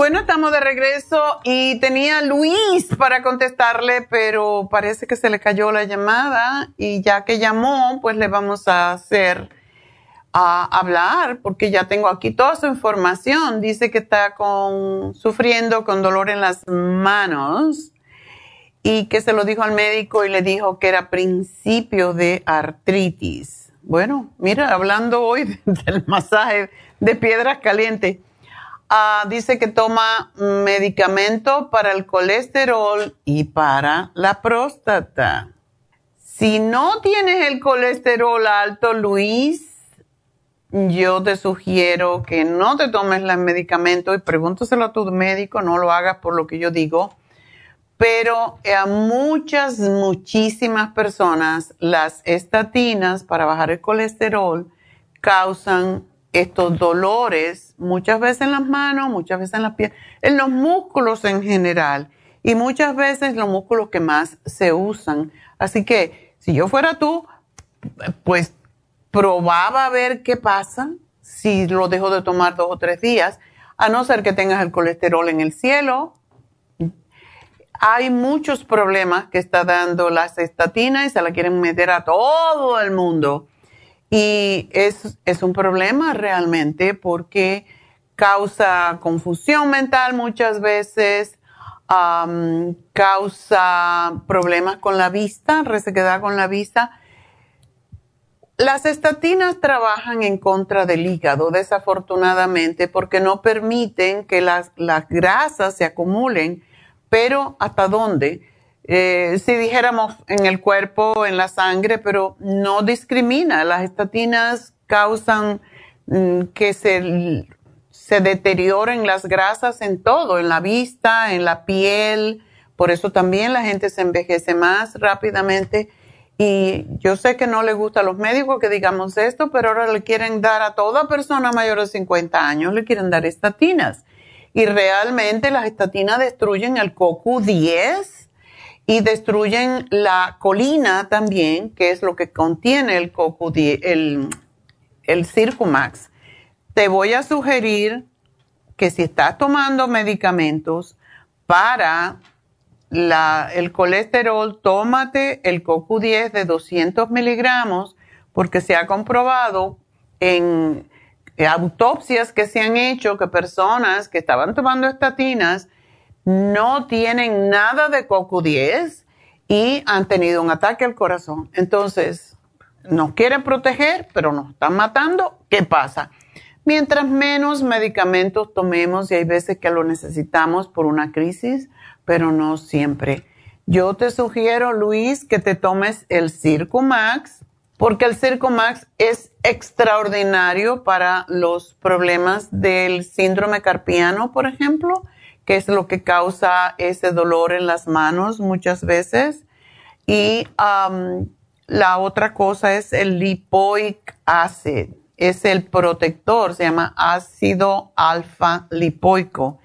Bueno, estamos de regreso y tenía Luis para contestarle, pero parece que se le cayó la llamada y ya que llamó, pues le vamos a hacer a hablar porque ya tengo aquí toda su información. Dice que está con, sufriendo con dolor en las manos y que se lo dijo al médico y le dijo que era principio de artritis. Bueno, mira, hablando hoy del masaje de piedras calientes ah, dice que toma medicamento para el colesterol y para la próstata. Si no tienes el colesterol alto, Luis, yo te sugiero que no te tomes el medicamento y pregúntaselo a tu médico, no lo hagas por lo que yo digo. Pero a muchas, muchísimas personas las estatinas para bajar el colesterol causan estos dolores, muchas veces en las manos, muchas veces en las piernas, en los músculos en general y muchas veces los músculos que más se usan. Así que si yo fuera tú, pues probaba a ver qué pasa si lo dejo de tomar dos o tres días, a no ser que tengas el colesterol en el cielo. Hay muchos problemas que está dando las estatinas y se la quieren meter a todo el mundo. Y es, es un problema realmente porque causa confusión mental muchas veces, causa problemas con la vista, resequedad con la vista las estatinas trabajan en contra del hígado, desafortunadamente, porque no permiten que las, grasas se acumulen, pero ¿hasta dónde? Eh, si dijéramos en el cuerpo, en la sangre, pero no discrimina. Las estatinas causan mm, que se, deterioren las grasas en todo, en la vista, en la piel. Por eso también la gente se envejece más rápidamente y yo sé que no le gusta a los médicos que digamos esto, pero ahora le quieren dar a toda persona mayor de 50 años, le quieren dar estatinas. Y realmente las estatinas destruyen el CoQ10 y destruyen la colina también, que es lo que contiene el CoQ10, el, el Circumax. Te voy a sugerir que si estás tomando medicamentos para el colesterol, tómate el CoQ10 de 200 miligramos, porque se ha comprobado en autopsias que se han hecho que personas que estaban tomando estatinas no tienen nada de CoQ10 y han tenido un ataque al corazón. Entonces, nos quieren proteger, pero nos están matando. ¿Qué pasa? Mientras menos medicamentos tomemos, y hay veces que lo necesitamos por una crisis, pero no siempre. Yo te sugiero, Luis, que te tomes el Circumax, porque el Circumax es extraordinario para los problemas del síndrome carpiano, por ejemplo, que es lo que causa ese dolor en las manos muchas veces. Y la otra cosa es el lipoic acid, es el protector, se llama ácido alfa lipoico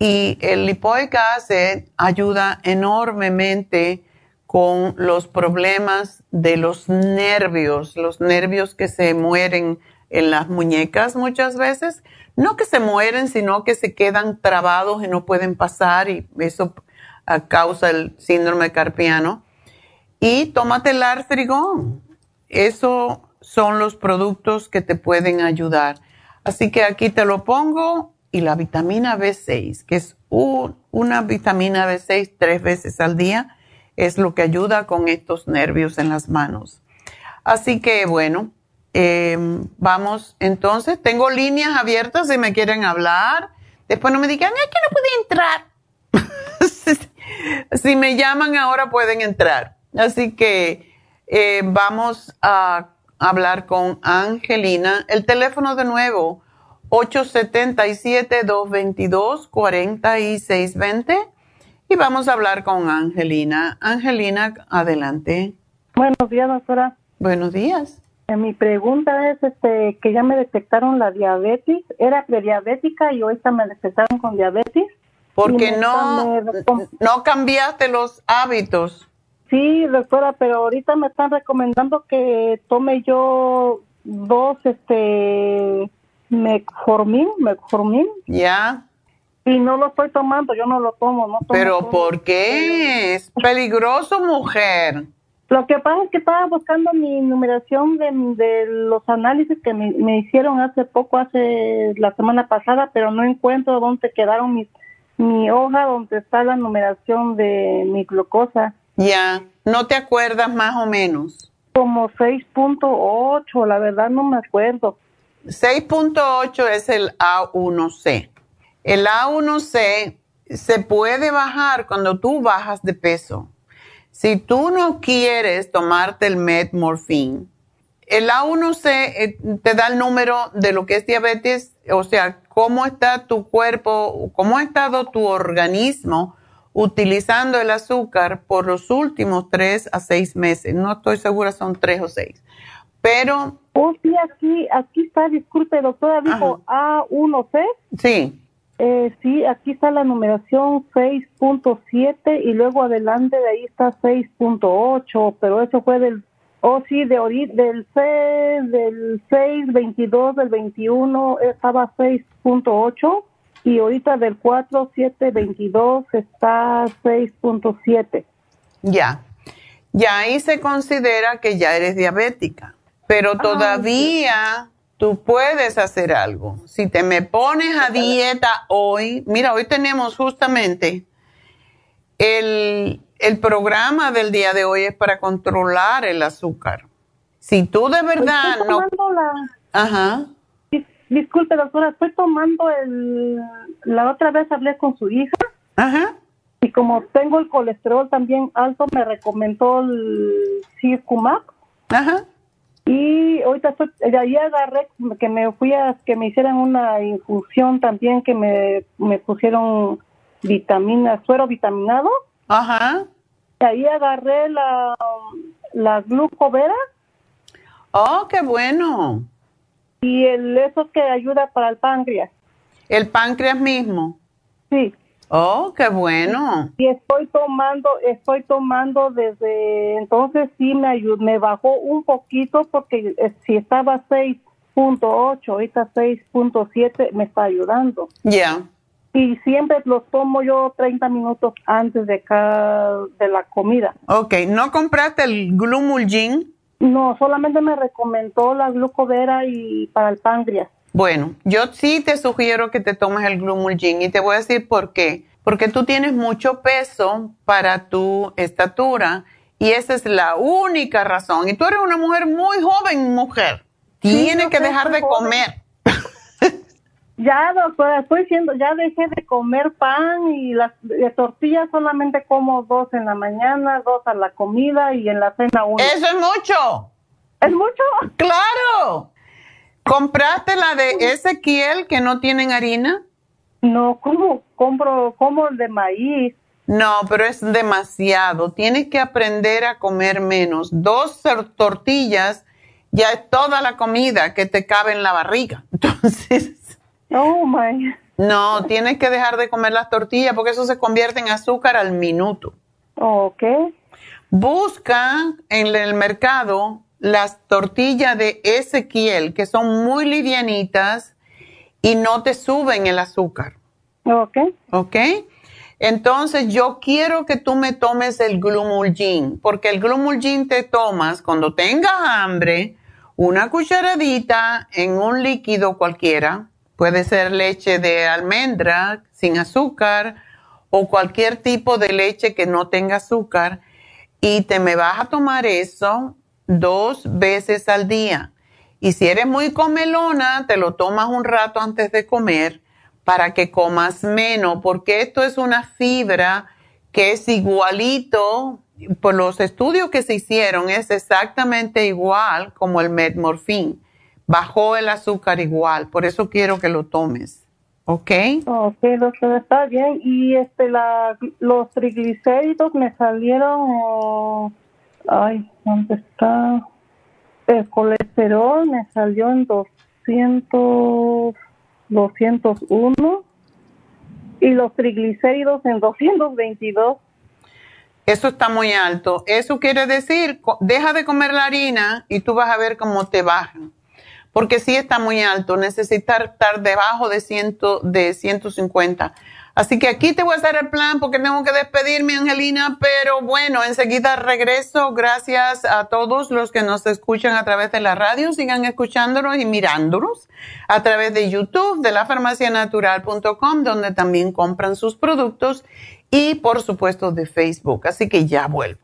y el lipoic acid ayuda enormemente con los problemas de los nervios, los nervios que se mueren en las muñecas muchas veces. No que se mueren, sino que se quedan trabados y no pueden pasar y eso causa el síndrome carpiano. Y tómate el artrigón. Esos son los productos que te pueden ayudar. Así que aquí te lo pongo y la vitamina B6, que es una vitamina B6 tres veces al día, es lo que ayuda con estos nervios en las manos. Así que bueno, em, vamos entonces, tengo líneas abiertas si me quieren hablar. Después no me digan, es que no puede entrar. si me llaman ahora pueden entrar. Así que eh, vamos a hablar con Angelina. El teléfono de nuevo, 877-222-4620 y vamos a hablar con Angelina. Angelina, adelante. Buenos días, doctora. Buenos días. Eh, mi pregunta es este, que ya me detectaron la diabetes, era prediabética y hoy me detectaron con diabetes. Porque no, no cambiaste los hábitos. Sí, doctora, pero ahorita me están recomendando que tome yo dos este Metformin, Metformin. Ya. Y no lo estoy tomando, yo no lo tomo, no ¿Pero por qué? Es peligroso, mujer. Lo que pasa es que estaba buscando mi numeración de, los análisis que me, hicieron hace poco, hace la semana pasada, pero no encuentro dónde quedaron mis, mi hoja donde está la numeración de mi glucosa. Ya, ¿no te acuerdas más o menos? Como 6.8, la verdad no me acuerdo. 6.8 es el A1C. El A1C se puede bajar cuando tú bajas de peso. Si tú no quieres tomarte el metmorfín, el A1C eh, te da el número de lo que es diabetes, o sea, cómo está tu cuerpo, cómo ha estado tu organismo utilizando el azúcar por los últimos tres a seis meses. No estoy segura, son tres o seis. Pero... Oh, sí, aquí, aquí está, disculpe, doctora, dijo A1C. Sí. Eh, sí, aquí está la numeración 6.7 y luego adelante de ahí está 6.8, pero eso fue del, oh sí, de del C, del 6, 22, del 21 estaba 6.8 y ahorita del 4, 7, 22 está 6.7. Ya, ya ahí se considera que ya eres diabética, pero todavía tú puedes hacer algo. Si te me pones a dieta hoy, mira, hoy tenemos justamente el, el programa del día de hoy es para controlar el azúcar. Si tú de verdad no... Ajá. Disculpe, doctora, estoy tomando el... La otra vez hablé con su hija. Ajá. Y como tengo el colesterol también alto, me recomendó el Circumax. Ajá. Y ahorita estoy, ahí agarré que me fui a que me hicieran una infusión también, que me, me pusieron vitamina, suero vitaminado. Ajá. Y ahí agarré la, la glucovera. Oh, qué bueno. Y el eso que ayuda para el páncreas. ¿El páncreas mismo? Sí. Oh, qué bueno. Y estoy tomando, estoy tomando desde entonces sí me ayudó, me bajó un poquito porque eh, si estaba 6.8, ahorita 6.7 me está ayudando. Ya. Y siempre los tomo yo 30 minutos antes de cada, de la comida. Ok, ¿no compraste el Glumulgin? No, solamente me recomendó la glucovera y para el páncreas. Bueno, yo sí te sugiero que te tomes el Glumulgin y te voy a decir por qué. Porque tú tienes mucho peso para tu estatura y esa es la única razón. Y tú eres una mujer muy joven, mujer. Tienes que dejar de comer. ya, doctora, estoy diciendo, ya dejé de comer pan y las tortillas solamente como dos en la mañana, dos a la comida y en la cena uno. Eso es mucho. ¿Es mucho? Claro. ¿Compraste la de Ezequiel que no tienen harina? No, ¿cómo compro como de maíz? No, pero es demasiado. Tienes que aprender a comer menos. Dos tortillas ya es toda la comida que te cabe en la barriga. Entonces. Oh my. No, tienes que dejar de comer las tortillas porque eso se convierte en azúcar al minuto. Ok. Busca en el mercado las tortillas de Ezequiel, que son muy livianitas y no te suben el azúcar. Ok. Ok. Entonces yo quiero que tú me tomes el glumulgin, porque el glumulgin te tomas cuando tengas hambre, una cucharadita en un líquido cualquiera, puede ser leche de almendra sin azúcar o cualquier tipo de leche que no tenga azúcar, y te me vas a tomar eso dos veces al día. Y si eres muy comelona, te lo tomas un rato antes de comer para que comas menos, porque esto es una fibra que es igualito, por los estudios que se hicieron, es exactamente igual como el metmorfín. Bajó el azúcar igual, por eso quiero que lo tomes. ¿Ok? Ok, doctor, está bien. Y este, la, los triglicéridos me salieron... Ay, ¿dónde está? El colesterol me salió en 200, 201 y los triglicéridos en 222. Eso está muy alto. Eso quiere decir, deja de comer la harina y tú vas a ver cómo te bajan. Porque sí está muy alto, necesitas estar debajo de, ciento, de 150. Así que aquí te voy a hacer el plan porque tengo que despedirme, Angelina, pero bueno, enseguida regreso. Gracias a todos los que nos escuchan a través de la radio. Sigan escuchándonos y mirándonos a través de YouTube, de lafarmacianatural.com, donde también compran sus productos y por supuesto de Facebook. Así que ya vuelvo.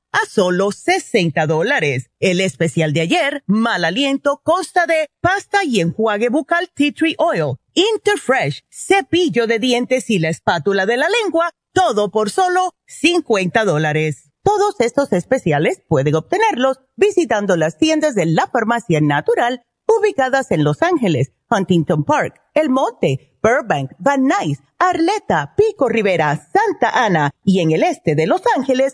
a solo 60 dólares. El especial de ayer, mal aliento, consta de pasta y enjuague bucal tea tree oil, Interfresh, cepillo de dientes y la espátula de la lengua, todo por solo 50 dólares. Todos estos especiales pueden obtenerlos visitando las tiendas de la farmacia natural ubicadas en Los Ángeles, Huntington Park, El Monte, Burbank, Van Nuys, Arleta, Pico Rivera, Santa Ana y en el este de Los Ángeles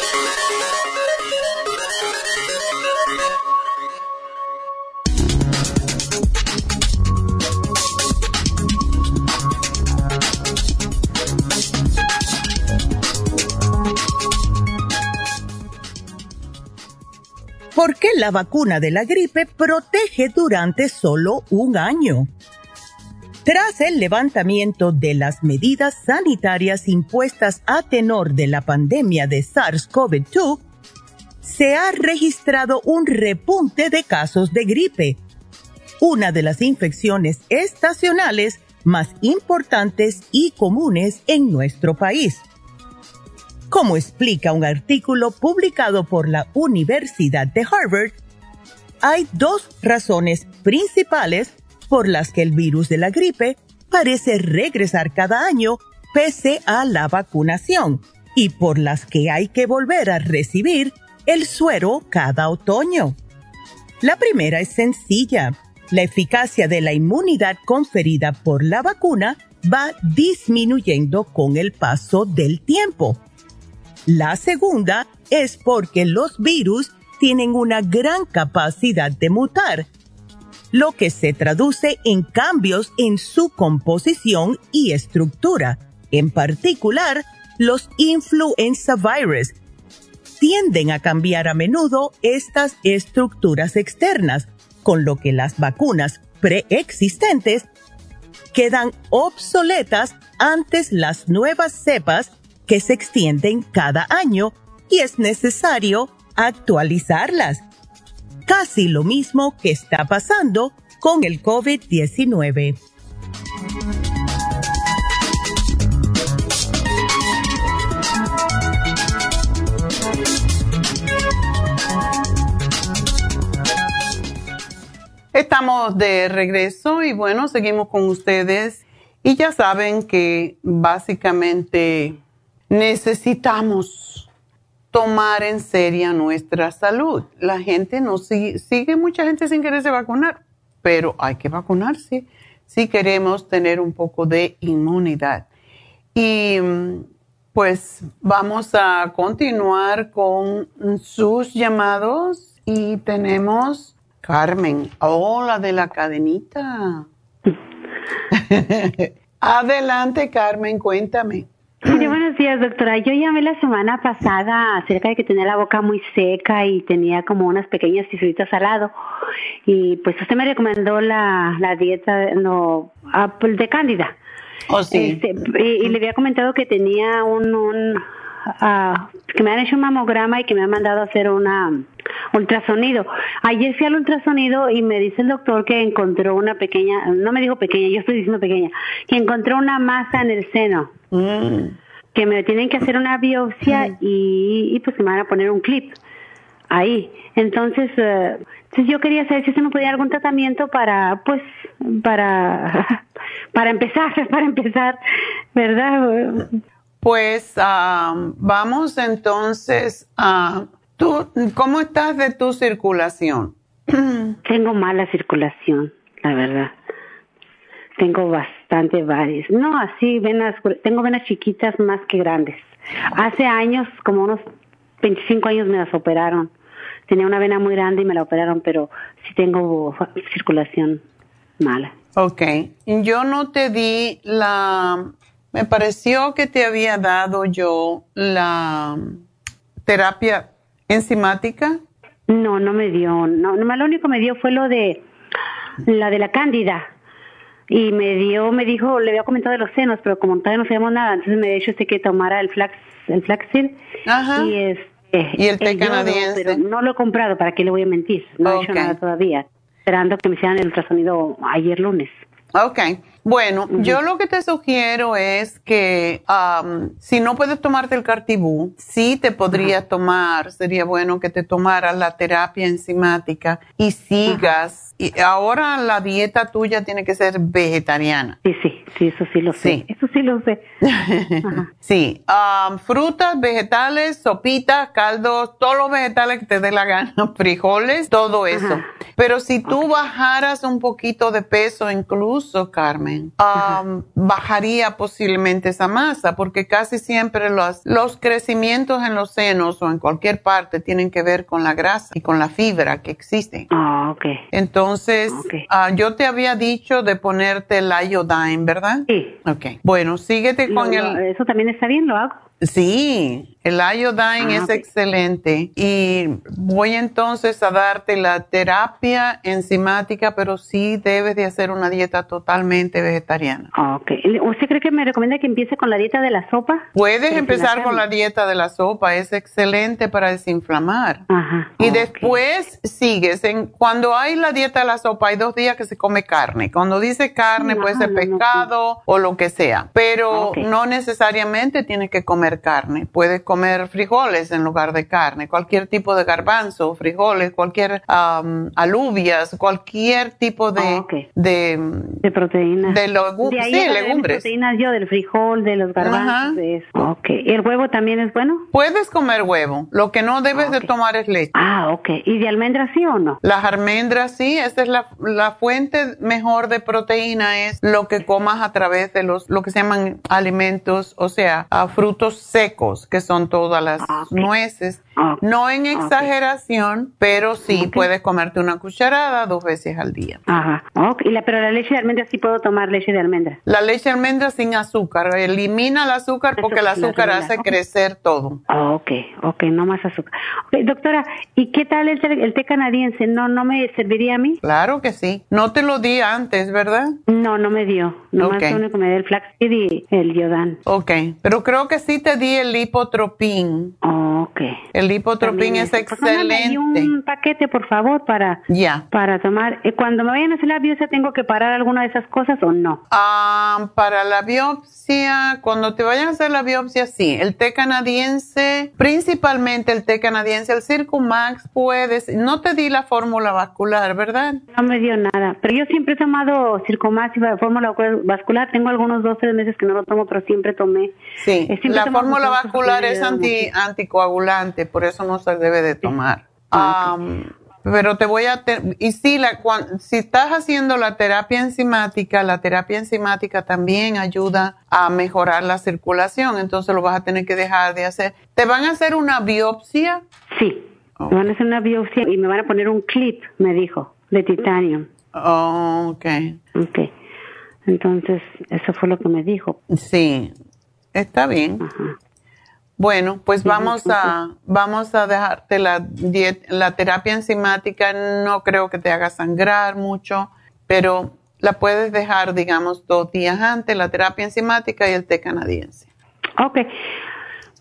¿Por qué la vacuna de la gripe protege durante solo un año? Tras el levantamiento de las medidas sanitarias impuestas a tenor de la pandemia de SARS-CoV-2, se ha registrado un repunte de casos de gripe, una de las infecciones estacionales más importantes y comunes en nuestro país. Como explica un artículo publicado por la Universidad de Harvard, hay dos razones principales por las que el virus de la gripe parece regresar cada año pese a la vacunación y por las que hay que volver a recibir el suero cada otoño. La primera es sencilla. La eficacia de la inmunidad conferida por la vacuna va disminuyendo con el paso del tiempo. La segunda es porque los virus tienen una gran capacidad de mutar lo que se traduce en cambios en su composición y estructura. En particular, los influenza virus tienden a cambiar a menudo estas estructuras externas, con lo que las vacunas preexistentes quedan obsoletas antes las nuevas cepas que se extienden cada año y es necesario actualizarlas casi lo mismo que está pasando con el COVID-19. Estamos de regreso y bueno, seguimos con ustedes y ya saben que básicamente necesitamos tomar en serio nuestra salud. La gente no sigue, sigue mucha gente sin quererse vacunar, pero hay que vacunarse si queremos tener un poco de inmunidad. Y mm, pues vamos a continuar con sus llamados y tenemos Carmen. Hola de la cadenita. Adelante, Carmen, cuéntame. Sí, buenos días, doctora. Yo llamé la semana pasada acerca de que tenía la boca muy seca y tenía como unas pequeñas tisulitas al lado. Y pues usted me recomendó la, la dieta no, de cándida. Oh, sí. Este, y, y le había comentado que tenía un, un ah, que me han hecho un mamograma y que me han mandado a hacer una ultrasonido. Ayer fui al ultrasonido y me dice el doctor que encontró una pequeña, no me dijo pequeña, yo estoy diciendo pequeña, que encontró una masa en el seno. Que me tienen que hacer una biopsia y, y pues me van a poner un clip ahí. Entonces, eh, entonces yo quería saber si se me podía algún tratamiento para, pues, para, para empezar, para empezar, ¿verdad? Pues ah, vamos entonces a... ¿tú, ¿Cómo estás de tu circulación? Tengo mala circulación, la verdad. Tengo bastante varias. No, así, venas, tengo venas chiquitas más que grandes. Hace años, como unos 25 años me las operaron. Tenía una vena muy grande y me la operaron, pero sí tengo circulación mala. Ok. Yo no te di la... Me pareció que te había dado yo la terapia enzimática. No, no me dio. No, nomás lo único que me dio fue lo de la de la cándida. Y me dio, me dijo, le había comentado de los senos, pero como todavía no sabíamos nada, entonces me dijo este que tomara el flax, el. Ajá. Y este, Y el té canadiense. pero no lo he comprado, ¿para qué le voy a mentir? No he hecho nada todavía. Esperando que me hicieran el ultrasonido ayer lunes. Ok. Bueno, yo lo que te sugiero es que am, si no puedes tomarte el cartibú, sí te podrías tomar, sería bueno que te tomaras la terapia enzimática y sigas. Y ahora la dieta tuya tiene que ser vegetariana. Sí, sí, sí, eso sí lo sé. Eso sí lo sé. Ajá. Sí, am, frutas, vegetales, sopitas, caldos, todos los vegetales que te dé la gana, frijoles, todo eso. Pero si tú bajaras un poquito de peso, incluso, Carmen, am, bajaría posiblemente esa masa, porque casi siempre los, los crecimientos en los senos o en cualquier parte tienen que ver con la grasa y con la fibra que existe. Ah, ok. Entonces, ah, yo te había dicho de ponerte el iodine, ¿verdad? Sí. Ok. Bueno, síguete con lo- el... eso también está bien, lo hago. Sí, el iodine Ah, es excelente y voy entonces a darte la terapia enzimática, pero sí debes de hacer una dieta totalmente vegetariana. Ah, ok. ¿Usted cree que me recomienda que empiece con la dieta de la sopa? Puedes empezar la con la dieta de la sopa, es excelente para desinflamar. Ajá. Y después sigues, en, cuando hay la dieta de la sopa, hay dos días que se come carne. Cuando dice carne, puede ser pescado o lo que sea, pero no necesariamente tienes que comer carne. Puedes comer frijoles en lugar de carne, cualquier tipo de garbanzo, frijoles, cualquier am, alubias, cualquier tipo de, de, De proteínas. de De ahí sí, legumbres. proteínas yo, del frijol, de los garbanzos, de eso. Ok. ¿Y el huevo también es bueno? Puedes comer huevo, lo que no debes de tomar es leche. Ah, ok. ¿Y de almendras sí o no? Las almendras, sí, esta es la, la fuente mejor de proteína, es lo que comas a través de los, lo que se llaman alimentos, o sea, a frutos secos, que son todas las nueces. No en exageración, pero sí puedes comerte una cucharada dos veces al día. Ajá. Ok. ¿Y la, pero la leche de almendras sí puedo tomar leche de almendra. La leche de almendra sin azúcar, elimina el azúcar porque el azúcar hace crecer todo. Ah, ok, ok, no más azúcar. Doctora, ¿y qué tal el té, el té canadiense? ¿No no me serviría a mí? Claro que sí. No te lo di antes, ¿verdad? No, no me dio. Nomás Ok. lo único que me dio el flaxseed y el yodan. Ok, pero creo que sí te di el lipotropín. Ok. El lipotropín También es eso. Pues excelente. un paquete, por favor, para, para tomar. Eh, Cuando me vayan a hacer la biopsia, ¿tengo que parar alguna de esas cosas o no? Ah, para la biopsia, cuando te vayan a hacer la biopsia, sí. El té canadiense, principalmente el té canadiense, el Circumax, puedes. No te di la fórmula vascular, ¿verdad? No me dio nada. Pero yo siempre he tomado Circomax y la fórmula vascular. Tengo algunos dos, tres meses que no lo tomo, pero siempre tomé. Sí. Eh, siempre La fórmula vascular es anti, anticoagulante, por eso no se debe de tomar. Ah, Pero te voy a... y si, la, si estás haciendo la terapia enzimática, la terapia enzimática también ayuda a mejorar la circulación, entonces lo vas a tener que dejar de hacer. ¿Te van a hacer una biopsia? Sí, me van a hacer una biopsia y me van a poner un clip, me dijo, de titanio. Oh, ok. Ok. Entonces, eso fue lo que me dijo. Sí, está bien. Bueno, pues vamos a vamos a dejarte la la terapia enzimática. No creo que te haga sangrar mucho, pero la puedes dejar, digamos, dos días antes, la terapia enzimática y el té canadiense. Ok.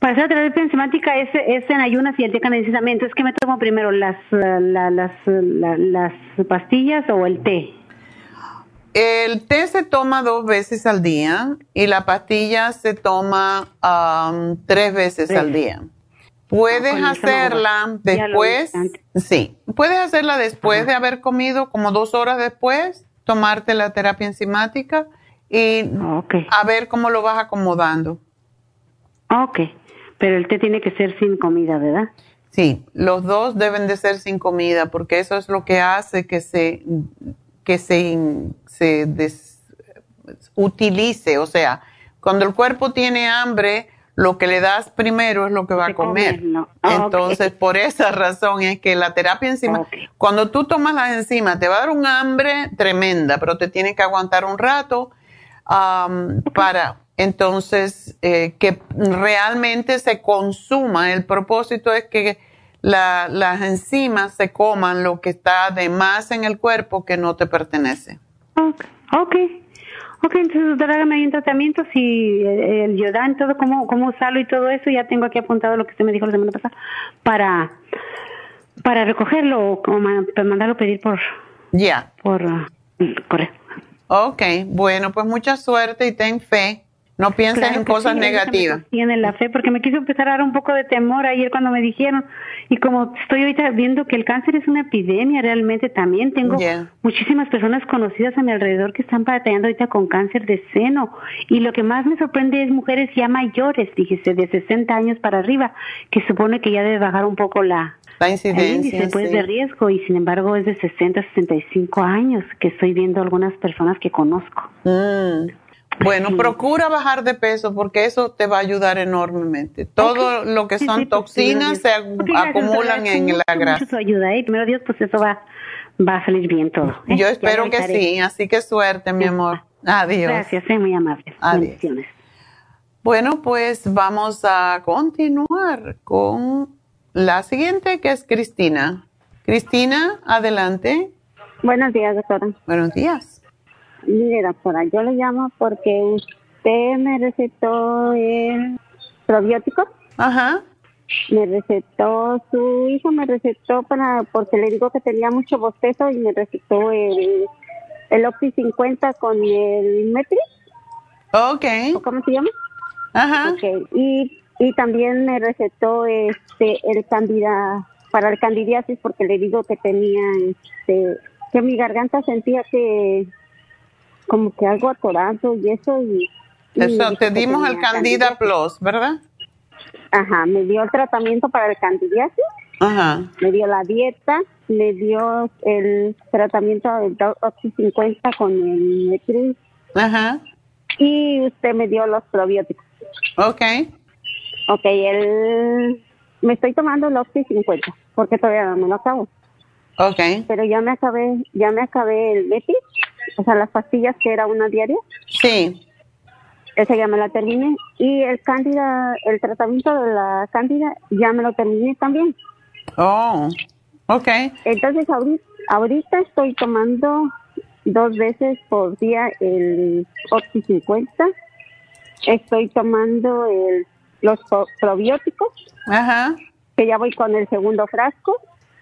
Para hacer la terapia enzimática es, es en ayunas y el té canadiense también. Entonces, ¿qué me tomo primero? ¿Las, las, las pastillas o el té? El té se toma dos veces al día y la pastilla se toma um, tres veces al día. Puedes ah, hacerla después, sí, puedes hacerla después de haber comido, como dos horas después, tomarte la terapia enzimática y a ver cómo lo vas acomodando. Ok, pero el té tiene que ser sin comida, ¿verdad? Sí, los dos deben de ser sin comida porque eso es lo que hace que se que se, se utilice, o sea, cuando el cuerpo tiene hambre, lo que le das primero es lo que va a comer. Ah, Entonces, por esa razón es que la terapia enzima, cuando tú tomas las enzimas, te va a dar un hambre tremenda, pero te tiene que aguantar un rato para entonces eh, que realmente se consuma. El propósito es que la, las enzimas se coman lo que está de más en el cuerpo que no te pertenece. Ok, ok. Ok, entonces doctora, ahí un tratamiento, si el, Yodan, todo, cómo, cómo usarlo y todo eso, ya tengo aquí apuntado lo que usted me dijo la semana pasada, para, para recogerlo o para mandarlo a pedir por... Ya. Por uh, correo. Ok, bueno, pues mucha suerte y ten fe. No pienses en cosas negativas. Tiene la fe, porque me quiso empezar a dar un poco de temor ayer cuando me dijeron, y como estoy ahorita viendo que el cáncer es una epidemia realmente también, tengo muchísimas personas conocidas a mi alrededor que están batallando ahorita con cáncer de seno, y lo que más me sorprende es mujeres ya mayores, fíjese, de 60 años para arriba, que supone que ya debe bajar un poco la, la incidencia pues, de riesgo y sin embargo es de 60 65 años que estoy viendo algunas personas que conozco. Mm. Bueno, procura bajar de peso porque eso te va a ayudar enormemente. Todo lo que son toxinas se acumulan en la grasa. Mucho ayuda, ¿eh? Primero Dios, pues eso va, va a salir bien todo. ¿eh? Yo espero que sí, así que suerte, mi amor. Adiós. Gracias, es muy amable. Adiós. Bueno, pues vamos a continuar con la siguiente, que es Cristina. Cristina, adelante. Buenos días, doctora. Buenos días. Mire, doctora, yo le llamo porque usted me recetó el probiótico. Ajá. Me recetó, su hijo me recetó para, porque le digo que tenía mucho bostezo y me recetó el, el Oxy 50 con el Metri. Ok. ¿Cómo se llama? Ajá. Okay. Y, y también me recetó este el candida, para el candidiasis porque le digo que tenía, este, que mi garganta sentía que como que algo atorado y eso. Y, eso, te dimos el Candida, Plus, ¿verdad? Ajá, me dio el tratamiento para el candidiasis. Ajá. Me dio la dieta, me dio el tratamiento del Oxy 50 con el Metris. Ajá. Y usted me dio los probióticos. Ok. Ok, el, me estoy tomando el Oxy 50 porque todavía no me lo acabo. Ok. Pero ya me acabé, ya me acabé el Metris o sea, las pastillas que era una diaria. Sí. Esa ya me la terminé. Y el cándida, el tratamiento de la cándida ya me lo terminé también. Oh, ok. Entonces ahorita, ahorita estoy tomando dos veces por día el Oxy 50. Estoy tomando el, los probióticos. Ajá. Que ya voy con el segundo frasco.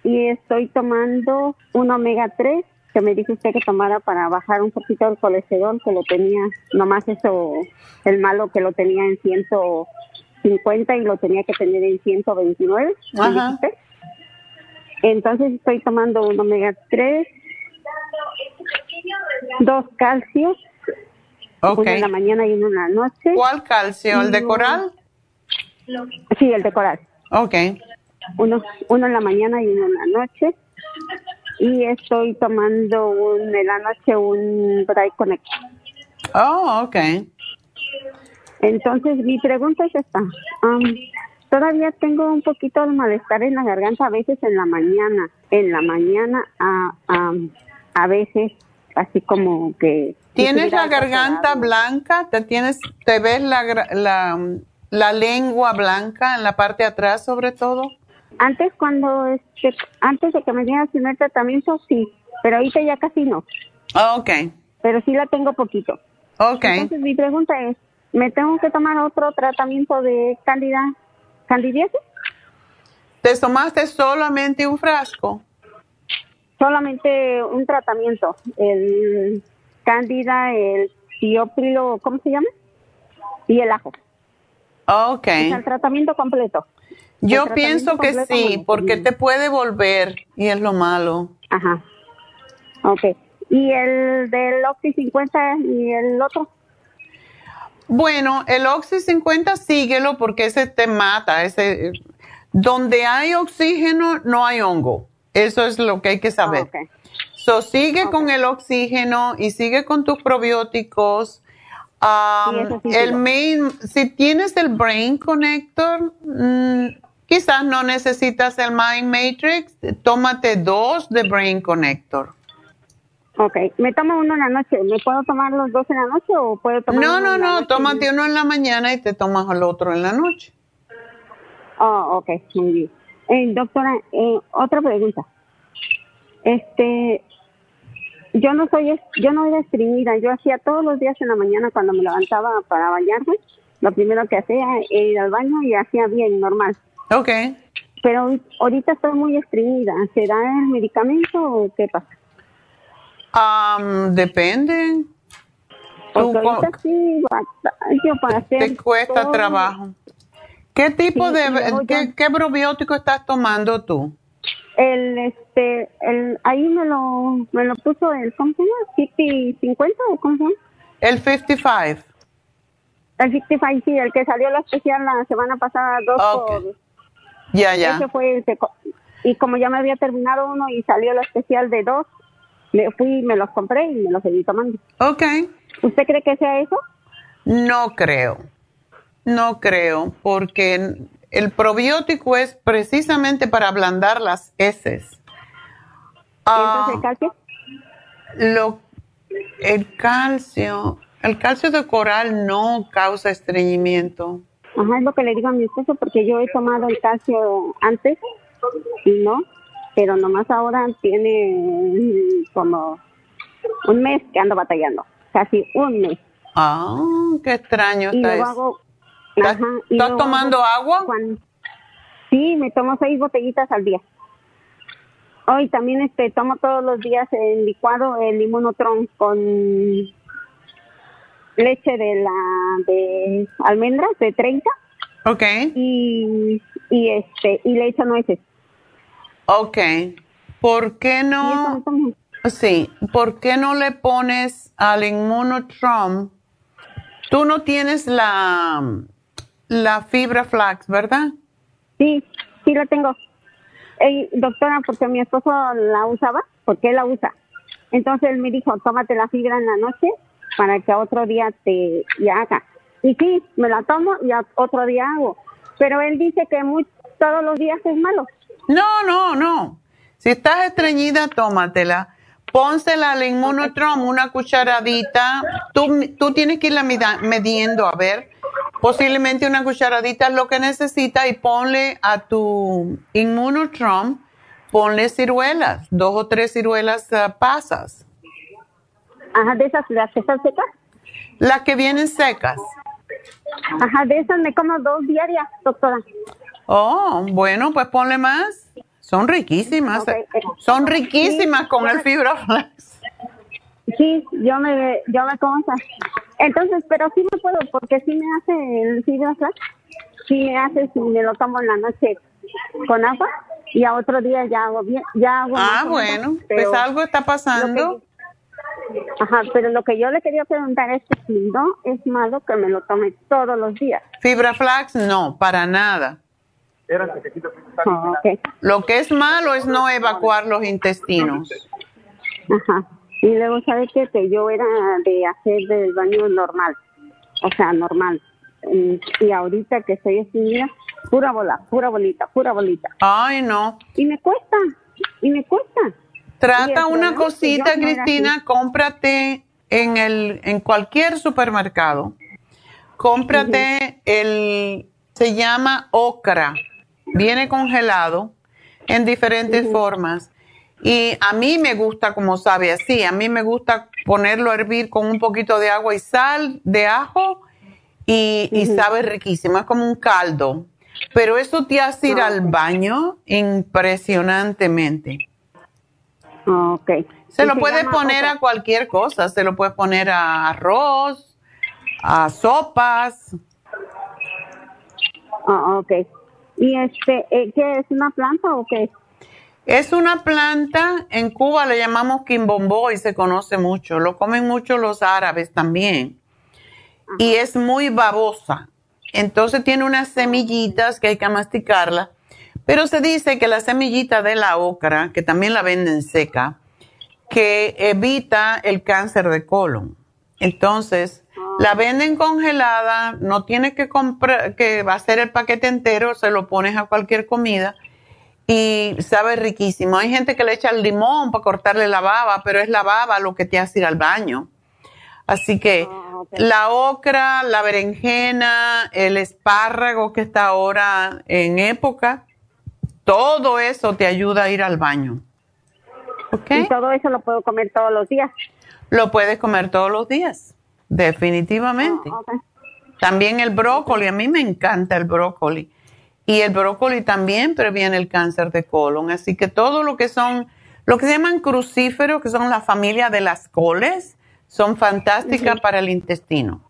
Y estoy tomando un omega 3 que me dijo usted que tomara para bajar un poquito el colesterol, que lo tenía, nomás eso, el malo que lo tenía en 150 y lo tenía que tener en 129. Ajá. Entonces estoy tomando un omega 3, dos calcios, uno en la mañana y uno en la noche. ¿Cuál calcio? ¿El de coral? Sí, el de coral. Ok. Uno, uno en la mañana y uno en la noche y estoy tomando un, en la noche un Bright Connect. Oh, ok. Entonces, mi pregunta es esta. Todavía tengo un poquito de malestar en la garganta, a veces en la mañana. En la mañana, a, a, a veces, así como que... ¿Tienes la garganta blanca? ¿Te, tienes, ¿Te ves la, la, la lengua blanca en la parte de atrás sobre todo? Antes cuando, este, antes de que me dieran el primer tratamiento, sí, pero ahorita ya casi no. Ok, Pero sí la tengo poquito. ok. Entonces, mi pregunta es, ¿me tengo que tomar otro tratamiento de candida, candidiasis? ¿Te tomaste solamente un frasco? Solamente un tratamiento, el cándida, el tiópilo, ¿cómo se llama? Y el ajo. Ok. Sea, el tratamiento completo. Yo pienso que sí, porque te puede volver y es lo malo. Ajá. Ok. ¿Y el del Oxy 50 y el otro? Bueno, el Oxy 50 síguelo porque ese te mata. Ese, donde hay oxígeno no hay hongo. Eso es lo que hay que saber. Ah, ok. So, sigue con el oxígeno y sigue con tus probióticos. Um, Sí, eso sí el main, si tienes el Brain Connector, mm, quizás no necesitas el Mind Matrix. Tómate dos de Brain Connector. Ok. ¿Me tomo uno en la noche? ¿Me puedo tomar los dos en la noche o puedo tomar No, uno no, no, tómate uno en la mañana y te tomas el otro en la noche. Oh, ok, muy bien. Eh, doctora, eh, otra pregunta. Este, yo no soy, yo no era estreñida. Yo hacía todos los días en la mañana cuando me levantaba para bañarme. Lo primero que hacía era ir al baño y hacía bien, normal. Ok. Pero ahori- ahorita estoy muy estreñida. ¿Será el medicamento o qué pasa? Am, depende. Porque ahorita sí batallo para hacer te cuesta todo. trabajo. ¿Qué tipo Sí, de, qué, qué probiótico estás tomando tú? El, este, el, ahí me lo, me lo puso el, ¿cómo se llama? 50, 50 o cómo se llama? El 55. El 55, sí, el que salió la especial la semana pasada, dos Ok. por... Ya, ya. Ese fue el que... Y como ya me había terminado uno y salió la especial de dos, me fui, me los compré y me los seguí tomando. Ok. ¿Usted cree que sea eso? No creo. No creo, porque el probiótico es precisamente para ablandar las heces. Ah, Entonces, ¿el calcio? lo, el calcio, el calcio de coral no causa estreñimiento. Ajá, es lo que le digo a mi esposo porque yo he tomado el calcio antes y no, pero nomás ahora tiene como un mes que ando batallando, casi un mes. Ah, qué extraño Y está luego eso. hago... ¿Estás, ajá, y estás luego tomando hago agua? sí, me tomo seis botellitas al día. Hoy también este tomo todos los días el licuado, el inmunotron con leche de la de almendras de 30 Ok, y, y este y le echo nueces. ok. ¿Por qué no? Sí, ¿por qué no le pones al inmunotrom? Tú no tienes la, la fibra flax, ¿verdad? Sí, sí la tengo. Doctora, porque mi esposo la usaba, porque él la usa. Entonces él me dijo, tómate la fibra en la noche para que otro día te haga. Y sí, me la tomo y otro día hago. Pero él dice que todos los días es malo. No, no, no. Si estás estreñida, tómatela. Pónsela al inmunotrom, una cucharadita. Tú, tú tienes que irla midiendo, a ver. Posiblemente una cucharadita es lo que necesita y ponle a tu inmunotrom, ponle ciruelas, dos o tres ciruelas ah, pasas. Ajá, de esas, las que están secas. Las que vienen secas. Ajá, de esas me como dos diarias, doctora. Oh, bueno, pues ponle más. Son riquísimas. Ok, eh, Son riquísimas sí, con el me- fibra flax. Sí, yo me, yo me como esas. Entonces, pero sí me puedo, porque sí me hace el fibra flax. Sí me hace si me lo tomo en la noche con agua y a otro día ya hago bien, ya hago Ah, bueno, pues algo está pasando. Ajá, pero lo que yo le quería preguntar es que si no es malo que me lo tome todos los días. Fibra flax, no, para nada. Oh, ok. Lo que es malo es no evacuar los intestinos. Ajá. Y luego, ¿sabes qué? Que yo era de hacer del baño normal. O sea, normal. Y, ahorita que estoy mira, pura bola, pura bolita, pura bolita. Ay, no. Y me cuesta, y me cuesta. Trata una cosita, no Cristina, cómprate en el en cualquier supermercado. Cómprate el se llama ocra. Viene congelado en diferentes formas. Y a mí me gusta como sabe así, a mí me gusta ponerlo a hervir con un poquito de agua y sal de ajo y, y sabe riquísimo, es como un caldo. Pero eso te hace ir al baño impresionantemente. Ok. Se lo puedes poner a cualquier cosa, se lo puedes poner a arroz, a sopas. Ah, ok. ¿Y este, eh, qué es una planta o qué es? Una planta, en Cuba le llamamos quimbombo y se conoce mucho, lo comen mucho los árabes también. Y es muy babosa. Entonces tiene unas semillitas que hay que masticarla, pero se dice que la semillita de la ocra, que también la venden seca, que evita el cáncer de colon. Entonces, la venden congelada, no tienes que comprar, que hacer el paquete entero, se lo pones a cualquier comida y sabe riquísimo. Hay gente que le echa el limón para cortarle la baba, pero es la baba lo que te hace ir al baño. Así que la ocra, la berenjena, el espárrago que está ahora en época, todo eso te ayuda a ir al baño. ¿Ok? Y todo eso lo puedo comer todos los días. Lo puedes comer todos los días, definitivamente. También el brócoli, a mí me encanta el brócoli. Y el brócoli también previene el cáncer de colon. Así que todo lo que son, lo que se llaman crucíferos, que son la familia de las coles, son fantásticas para el intestino.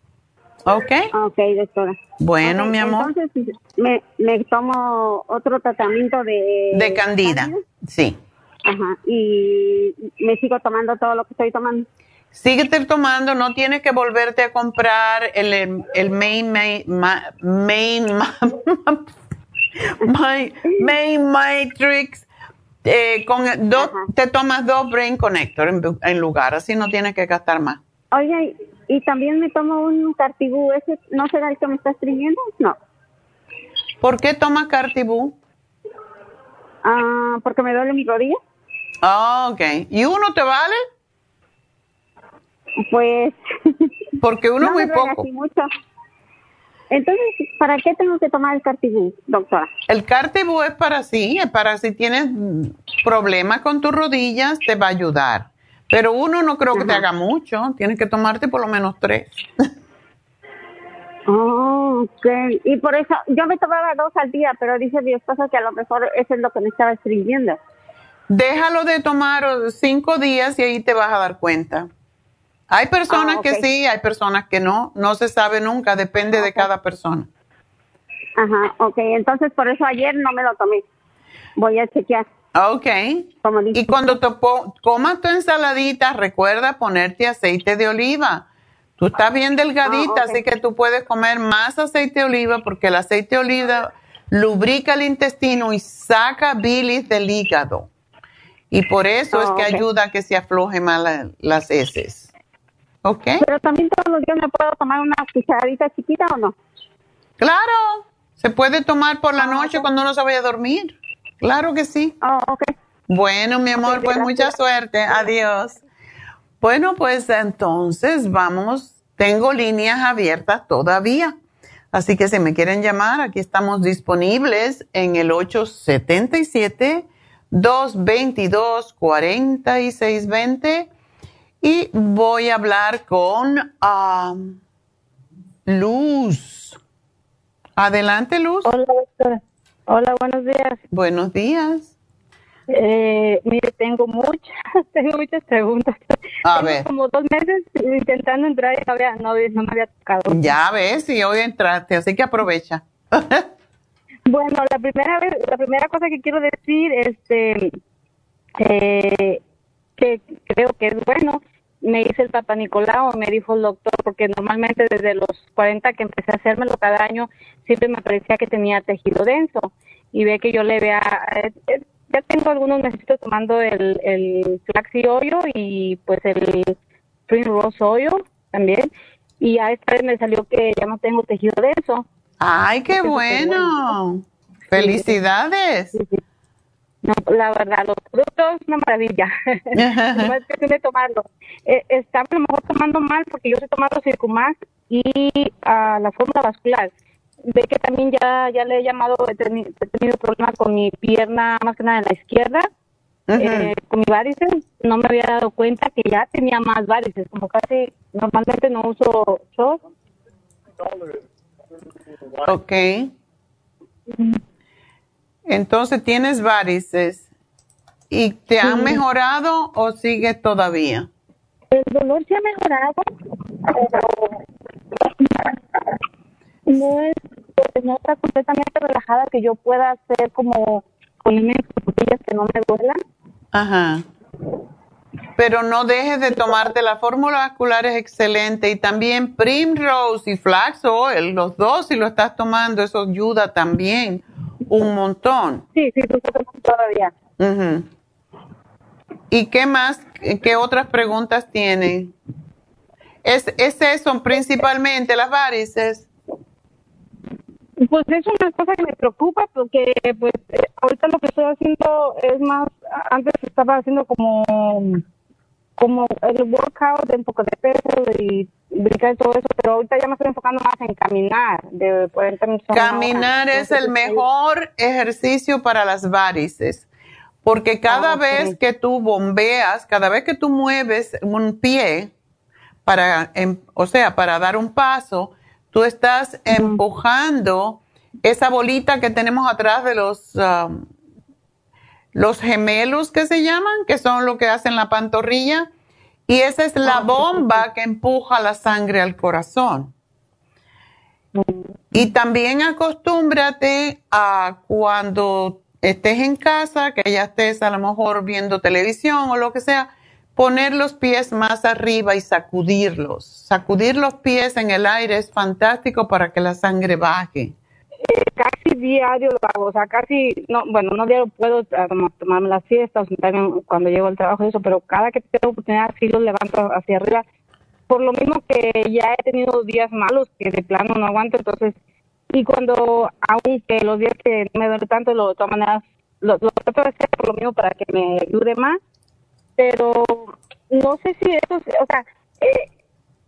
¿Ok? Ok, doctora. Bueno, mi amor. Entonces, me, me tomo otro tratamiento de... De candida, sí. Ajá. Y me sigo tomando todo lo que estoy tomando. Síguete tomando, no tienes que volverte a comprar el, el, el main, main, ma- main, ma- my- main matrix. eh, con dos, te tomas dos brain connector en, en lugar, así no tienes que gastar más. Oye, y también me tomo un cartibú. ¿Ese no será el que me está estreñiendo? No. ¿Por qué tomas Cartibú? Ah, porque me duele mi rodilla. Ah, ok. ¿Y uno te vale? Pues. Porque uno no muy me duele poco. así mucho. Entonces, ¿para qué tengo que tomar el cartibú, doctora? El Cartibú es para sí, es para si tienes problemas con tus rodillas, te va a ayudar. Pero uno no creo que te haga mucho, tienes que tomarte por lo menos tres. Oh, ok. Y por eso, yo me tomaba dos al día, pero dice mi esposo que a lo mejor eso es lo que me estaba estreñiendo. Déjalo de tomar cinco días y ahí te vas a dar cuenta. Hay personas Ah, que sí, hay personas que no, no se sabe nunca, depende de cada persona. Ajá, ok. Entonces, por eso ayer no me lo tomé. Voy a chequear. Ok. Y cuando te comas tu ensaladita, recuerda ponerte aceite de oliva. Tú estás bien delgadita, Ah, así que tú puedes comer más aceite de oliva porque el aceite de oliva lubrica el intestino y saca bilis del hígado. Y por eso es Ah, que ayuda a que se afloje más la- las heces. ¿Ok? Pero también todos los días me puedo tomar una cucharadita chiquita o no? Claro, se puede tomar por la noche cuando uno se vaya a dormir. Claro que sí. Bueno, mi amor, pues mucha suerte. Adiós. Bueno, pues entonces vamos, tengo líneas abiertas todavía. Así que si me quieren llamar, aquí estamos disponibles en el 877-222-4620. Y voy a hablar con ah, Luz. Adelante, Luz. Hola, doctora. Hola, buenos días. Buenos días. Eh, mire, tengo muchas, tengo muchas preguntas. A Tengo ver. como dos meses intentando entrar y no, había, no, no me había tocado. Ya ves, y hoy entraste, así que aprovecha. Bueno, la primera vez, la primera cosa que quiero decir, este, eh, que creo que es bueno, me hice el Papa Nicolau, me dijo el doctor, porque normalmente desde los 40 que empecé a hacérmelo cada año, siempre me parecía que tenía tejido denso. y ve que yo le vea, eh, eh, ya tengo algunos meses tomando el, el Flaxi Oil y pues el Spring Rose Oil también. Y a esta vez me salió que ya no tengo tejido de eso. ¡Ay, qué bueno! ¡Felicidades! No, la verdad, los productos, una maravilla. no es cuestión de tomarlo. Eh, a lo mejor tomando mal porque yo estoy tomando Circumax y ah, la fórmula vascular. Ve que también ya, ya le he llamado, he, tenido problemas con mi pierna, más que nada en la izquierda, eh, con mi varices. No me había dado cuenta que ya tenía más varices, como casi normalmente no uso short. Ok. Entonces tienes varices. ¿Y te han mejorado o sigue todavía? El dolor se ha mejorado, no es, no está completamente relajada que yo pueda hacer como con costillas que no me duelan. Ajá. Pero no dejes de tomarte la fórmula vascular es excelente y también Primrose y Flax Oil, los dos si lo estás tomando, eso ayuda también un montón. Sí, sí, todavía. ¿Y qué más, qué otras preguntas tienen? ¿Es, ¿Es eso principalmente las varices? Pues es una cosa que me preocupa porque pues eh, ahorita lo que estoy haciendo es más, antes estaba haciendo como como el workout de un poco de peso y brincar y todo eso, pero ahorita ya me estoy enfocando más en caminar. De Caminar es el mejor ejercicio para las varices, porque cada ah, vez que tú bombeas, cada vez que tú mueves un pie, para, em, o sea, para dar un paso, tú estás empujando esa bolita que tenemos atrás de los... Um, los gemelos que se llaman, que son lo que hacen la pantorrilla, y esa es la ah, bomba que empuja la sangre al corazón. Y también acostúmbrate a cuando estés en casa, que ya estés a lo mejor viendo televisión o lo que sea, poner los pies más arriba y sacudirlos. Sacudir los pies en el aire es fantástico para que la sangre baje casi diario lo hago, o sea, casi, no, bueno, no diario puedo ah, tomarme las fiestas cuando llego al trabajo y eso, pero cada que tengo oportunidad sí los levanto hacia arriba, por lo mismo que ya he tenido días malos que de plano no aguanto, entonces, y cuando, aunque los días que me duele tanto, lo, de todas maneras, lo, lo trato de hacer por lo mismo para que me ayude más, pero no sé si eso, o sea, eh,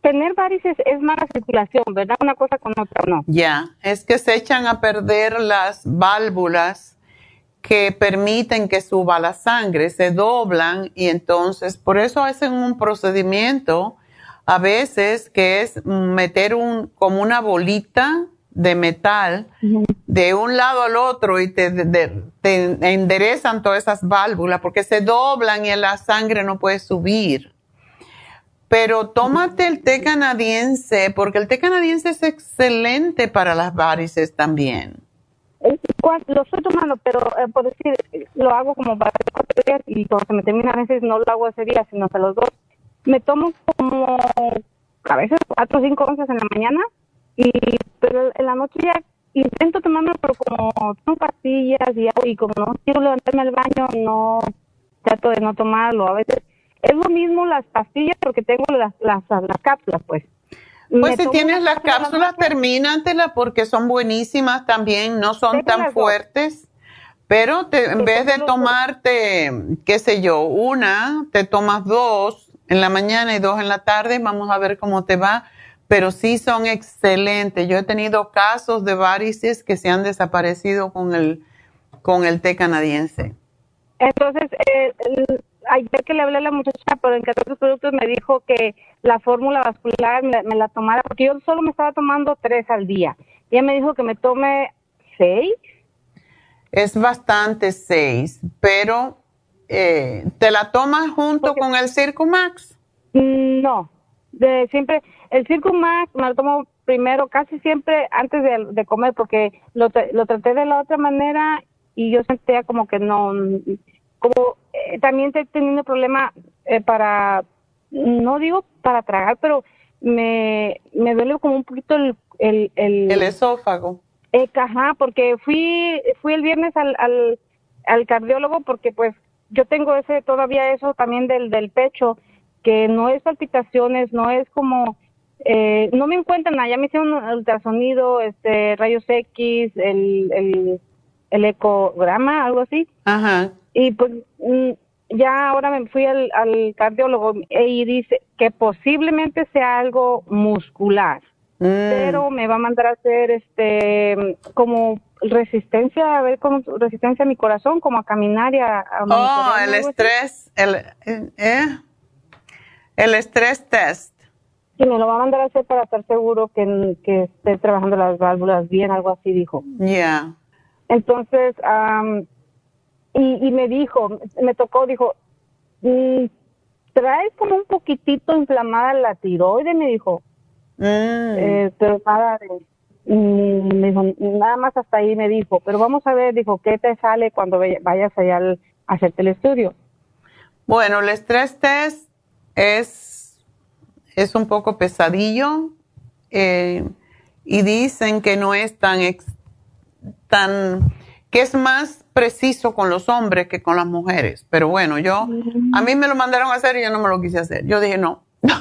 tener varices es mala circulación, ¿verdad? Una cosa con otra, ¿no? Ya, es que se echan a perder las válvulas que permiten que suba la sangre, se doblan y entonces por eso hacen un procedimiento a veces que es meter un como una bolita de metal de un lado al otro y te, te enderezan todas esas válvulas porque se doblan y la sangre no puede subir. Pero tómate el té canadiense, porque el té canadiense es excelente para las varices también. Lo estoy tomando, pero eh, por decir, lo hago como para cuatro días y cuando se me termina a veces no lo hago ese día, sino hasta los dos. Me tomo como a veces cuatro o cinco onzas en la mañana y pero en la noche ya intento tomarme, pero como tomo pastillas y, y como no quiero levantarme al baño, no trato de no tomarlo. A veces es lo mismo las pastillas porque tengo las, las, cápsulas, pues. Pues si tienes las cápsulas, termínatelas porque son buenísimas también, no son tan fuertes. Pero en vez de tomarte, qué sé yo, una, te tomas dos en la mañana y dos en la tarde, vamos a ver cómo te va. Pero sí son excelentes. Yo he tenido casos de varices que se han desaparecido con el, con el té canadiense. Entonces, eh, ayer que le hablé a la muchacha por en otros productos me dijo que la fórmula vascular me, la tomara porque yo solo me estaba tomando tres al día. Ella me dijo que me tome seis. Es bastante seis, pero eh, ¿te la tomas junto con el Circumax? No, de siempre el Circumax me lo tomo primero casi siempre antes de, comer porque lo, lo traté de la otra manera y yo sentía como que no como eh, también estoy teniendo problema eh, para, no digo para tragar, pero me, me duele como un poquito el... El, el, esófago. Eh, ajá, porque fui fui el viernes al, al, al cardiólogo porque pues yo tengo ese todavía eso también del del pecho que no es palpitaciones, no es como eh, no me encuentran ya me hicieron un ultrasonido, este rayos X, el, el, el ecograma, algo así. Ajá. Y pues mm, ya ahora me fui al, al cardiólogo y dice que posiblemente sea algo muscular, Mm. pero me va a mandar a hacer este como resistencia, a ver cómo resistencia a mi corazón, como a caminar y a, a Oh, el estrés, el, ¿eh? El estrés test. Sí, me lo va a mandar a hacer para estar seguro que, que esté trabajando las válvulas bien, algo así dijo. Ya. Entonces, am, y, y me dijo, me tocó, dijo, "Mm, traes como un poquitito inflamada la tiroide, me dijo, Mm. eh, pero nada de, mm, me dijo, nada más hasta ahí me dijo, pero vamos a ver, dijo, ¿qué te sale cuando vaya- vayas allá al- a hacerte el estudio? Bueno, el estrés test es, es un poco pesadillo eh, y dicen que no es tan, ex- tan, que es más preciso con los hombres que con las mujeres. Pero bueno, yo, a mí me lo mandaron a hacer y yo no me lo quise hacer. Yo dije, no.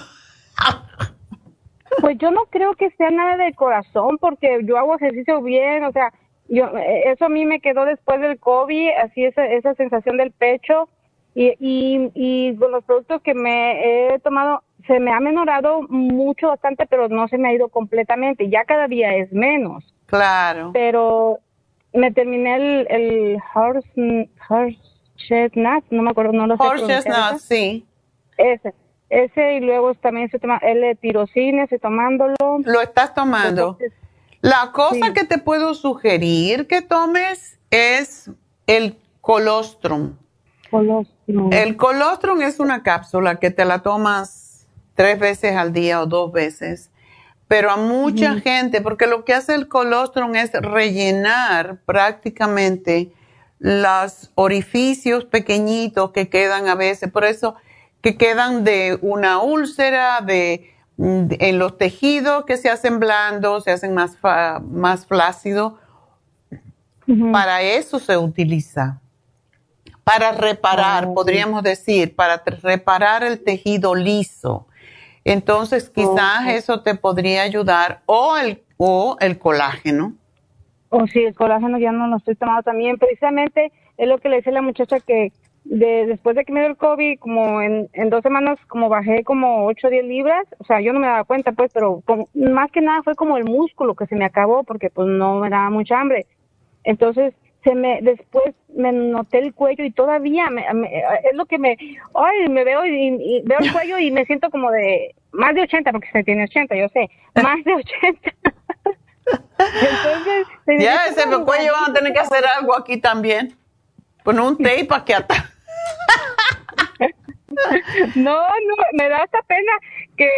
Pues yo no creo que sea nada de corazón, porque yo hago ejercicio bien, o sea, yo eso a mí me quedó después del COVID, así esa, esa sensación del pecho, y, y, y con los productos que me he tomado, se me ha menorado mucho, bastante, pero no se me ha ido completamente, ya cada día es menos, Claro. pero me terminé el, el horse, horse chestnut, no me acuerdo, no lo sé Horse chestnut, sí. Ese, ese y luego también estoy tomando el tirosina, estoy tomándolo. Lo estás tomando. Entonces, La cosa Sí. que te puedo sugerir que tomes es el colostrum. colostrum. El colostrum es una cápsula que te la tomas tres veces al día o dos veces, pero a mucha gente, porque lo que hace el colostrum es rellenar prácticamente los orificios pequeñitos que quedan a veces, por eso que quedan de una úlcera, de, de- en los tejidos que se hacen blandos, se hacen más, fa- más flácidos. Para eso se utiliza para reparar, podríamos decir, para reparar el tejido liso. Entonces, quizás eso te podría ayudar o el, o el colágeno. O sí, el colágeno ya no lo estoy tomando también. Precisamente es lo que le a la muchacha que de, después de que me dio el COVID, como en, en dos semanas, como bajé como 8 o 10 libras. O sea, yo no me daba cuenta, pues, pero como- más que nada fue como el músculo que se me acabó porque pues no me daba mucha hambre. Entonces, se me después me noté el cuello y todavía me, me- es lo que me ay me veo y, y veo el cuello y me siento como de más de 80 porque se tiene 80 yo sé más de 80 entonces me Ya, ese como- cuello van a tener que hacer algo aquí también. Poner un tape aquí atrás. no no me da hasta pena que,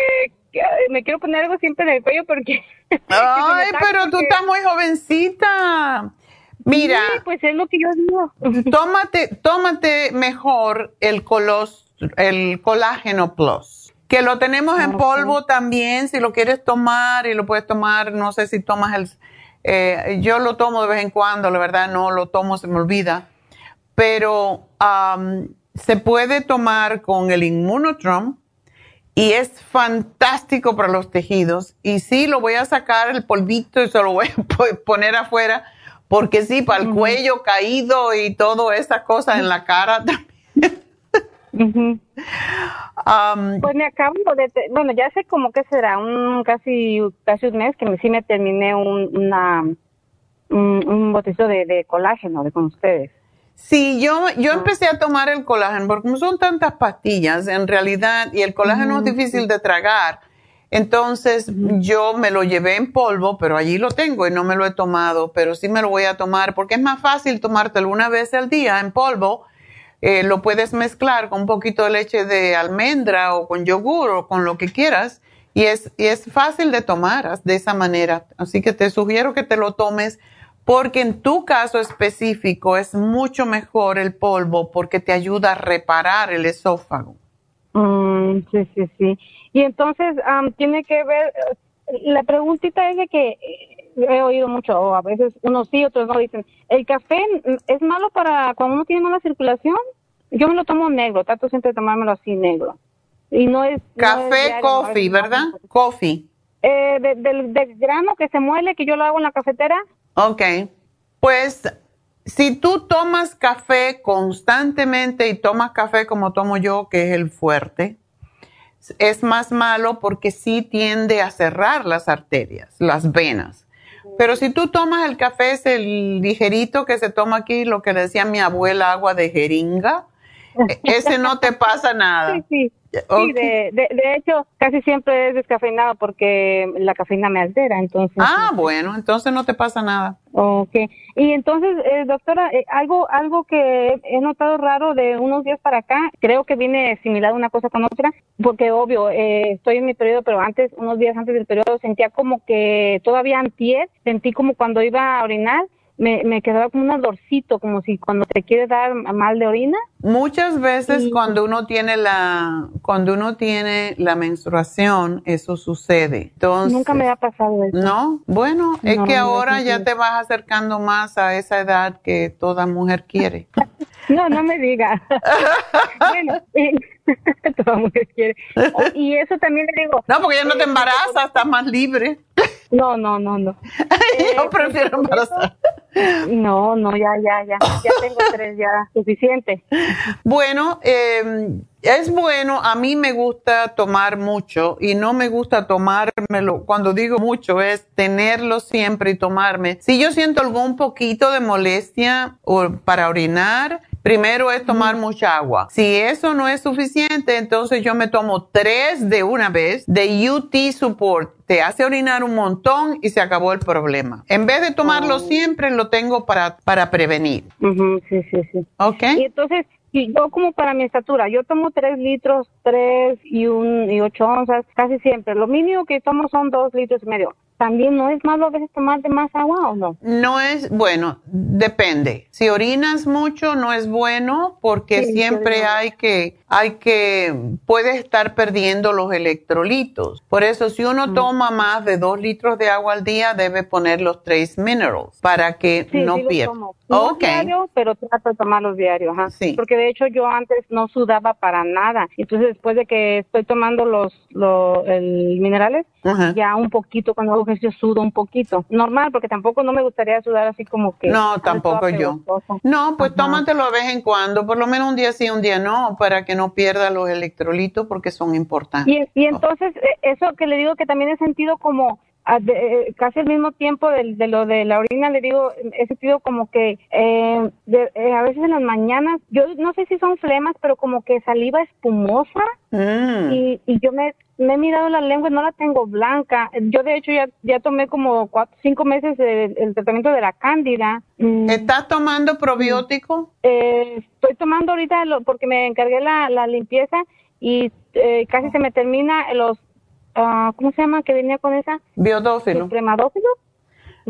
que, me quiero poner algo siempre en el cuello porque que me Ay, pero tú porque- estás muy jovencita. Mira, Sí, pues es lo que yo digo tómate, tómate mejor el, colos, el colágeno plus, que lo tenemos en polvo también, si lo quieres tomar y lo puedes tomar, no sé si tomas el, eh, yo lo tomo de vez en cuando, la verdad no lo tomo, se me olvida, pero am, se puede tomar con el inmunotrom y es fantástico para los tejidos. Y sí, lo voy a sacar el polvito y se lo voy a po- poner afuera, porque sí, para el cuello caído y todas esas cosas en la cara también. Am, Pues me acabo de, bueno, ya hace como que será un casi casi un mes que me, sí me terminé un, una un, un botecito de, de colágeno de con ustedes. Sí, yo, yo empecé a tomar el colágeno, porque como son tantas pastillas en realidad, y el colágeno es difícil de tragar, entonces yo me lo llevé en polvo, pero allí lo tengo y no me lo he tomado, pero sí me lo voy a tomar, porque es más fácil tomártelo una vez al día en polvo, eh, lo puedes mezclar con un poquito de leche de almendra o con yogur o con lo que quieras, y es, y es fácil de tomar de esa manera, así que te sugiero que te lo tomes porque en tu caso específico es mucho mejor el polvo porque te ayuda a reparar el esófago. Mm, sí, sí, sí. Y entonces am, tiene que ver, la preguntita es de que eh, he oído mucho, o a veces unos sí, otros no dicen, ¿el café es malo para cuando uno tiene mala circulación? Yo me lo tomo negro, trato siempre de tomármelo así negro. Y no es... Café, coffee, ¿verdad? Coffee. Eh, del, del grano que se muele, que yo lo hago en la cafetera. Ok. Pues si tú tomas café constantemente y tomas café como tomo yo, que es el fuerte, es más malo porque sí tiende a cerrar las arterias, las venas. Pero si tú tomas el café, es el ligerito que se toma aquí, lo que decía mi abuela, agua de jeringa, ese no te pasa nada. Sí, sí. Sí, de, de, de, hecho, casi siempre es descafeinado porque la cafeína me altera, entonces. Ah, bueno, entonces no te pasa nada. Ok. Y entonces, eh, doctora, eh, algo algo que he notado raro de unos días para acá, creo que viene similar una cosa con otra, porque obvio, eh, estoy en mi periodo, pero antes, unos días antes del periodo, sentía como que todavía antier, sentí como cuando iba a orinar, me, me quedaba como un ardorcito, como si cuando te quiere dar mal de orina. Muchas veces cuando uno tiene la cuando uno tiene la menstruación, eso sucede. Entonces, Nunca me ha pasado eso. No, bueno, es que ahora ya te vas acercando más a esa edad que toda mujer quiere. no, no me diga. bueno, toda mujer quiere. Y eso también le digo. No, porque ya no te embarazas, estás más libre. No, no, no, no. Yo prefiero embarazar. No, no, ya, ya, ya. Ya tengo tres, ya suficiente. Bueno, eh, es bueno, a mí me gusta tomar mucho y no me gusta tomármelo. Cuando digo mucho es tenerlo siempre y tomarme. Si yo siento algún poquito de molestia o para orinar, primero es tomar mucha agua. Si eso no es suficiente, entonces yo me tomo tres de una vez de UT Support. Te hace orinar un montón y se acabó el problema. En vez de tomarlo siempre, lo tengo para, para prevenir. sí, sí, sí. ¿Ok? Y entonces, y yo como para mi estatura, yo tomo tres litros, tres y un y ocho onzas, casi siempre. Lo mínimo que tomo son dos litros y medio. ¿También no es malo a veces tomar de más agua o no? No es, bueno, depende. Si orinas mucho no es bueno porque Sí, siempre sí, hay que, hay que, puedes estar perdiendo los electrolitos. Por eso si uno Mm. toma más de dos litros de agua al día debe poner los trace minerals para que Sí, no sí pierda. No Ok. diario, pero trato de tomarlos diarios, ajá. Porque de hecho yo antes no sudaba para nada. Entonces después de que estoy tomando los, los el minerales, Ajá. ya un poquito, cuando hago ejercicio sudo un poquito. Normal, porque tampoco no me gustaría sudar así como que... No, tampoco yo. No, pues tómatelo de vez en cuando, por lo menos un día sí, un día no, para que no pierda los electrolitos porque son importantes. Y, y entonces, eh, eso que le digo que también he sentido como de- eh, casi al mismo tiempo del- de, lo de la orina, le digo, he sentido como que eh, de- eh, a veces en las mañanas, yo no sé si son flemas, pero como que saliva espumosa Mm. y, y yo me, me he mirado la lengua y no la tengo blanca. Yo de hecho ya, ya tomé como cuatro, cinco meses el, el tratamiento de la cándida. Mm. ¿Estás tomando probiótico? Eh, estoy tomando ahorita lo- porque me encargué la, la limpieza y eh, casi se me termina los, ah, ¿cómo se llama? Que venía con esa. Biodófilo. Supremadófilo.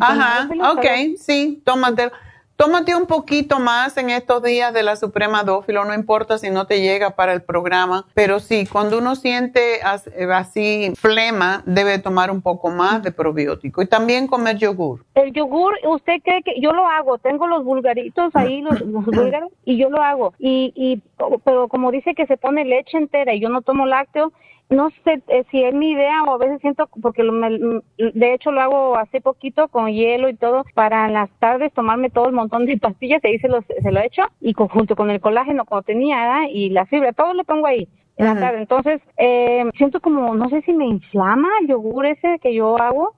Ajá, ok, sí, tómate, tómate un poquito más en estos días de la Suprema Dófilo, no importa si no te llega para el programa, pero sí, cuando uno siente eh, así flema, debe tomar un poco más de probiótico y también comer yogur. El yogur, ¿usted cree que yo lo hago? Tengo los vulgaritos ahí, los, los búlgaros, y yo lo hago. Y, y, pero como dice que se pone leche entera y yo no tomo lácteo, no sé eh, si es mi idea o a veces siento, porque lo- me- de hecho lo hago hace poquito con hielo y todo, para en las tardes tomarme todo el montón de pastillas, ahí se, los, se lo he hecho, y con- junto con el colágeno como tenía, ¿verdad? y la fibra, todo lo pongo ahí. En la tarde. Entonces, eh, siento como, no sé si me inflama el yogur ese que yo hago,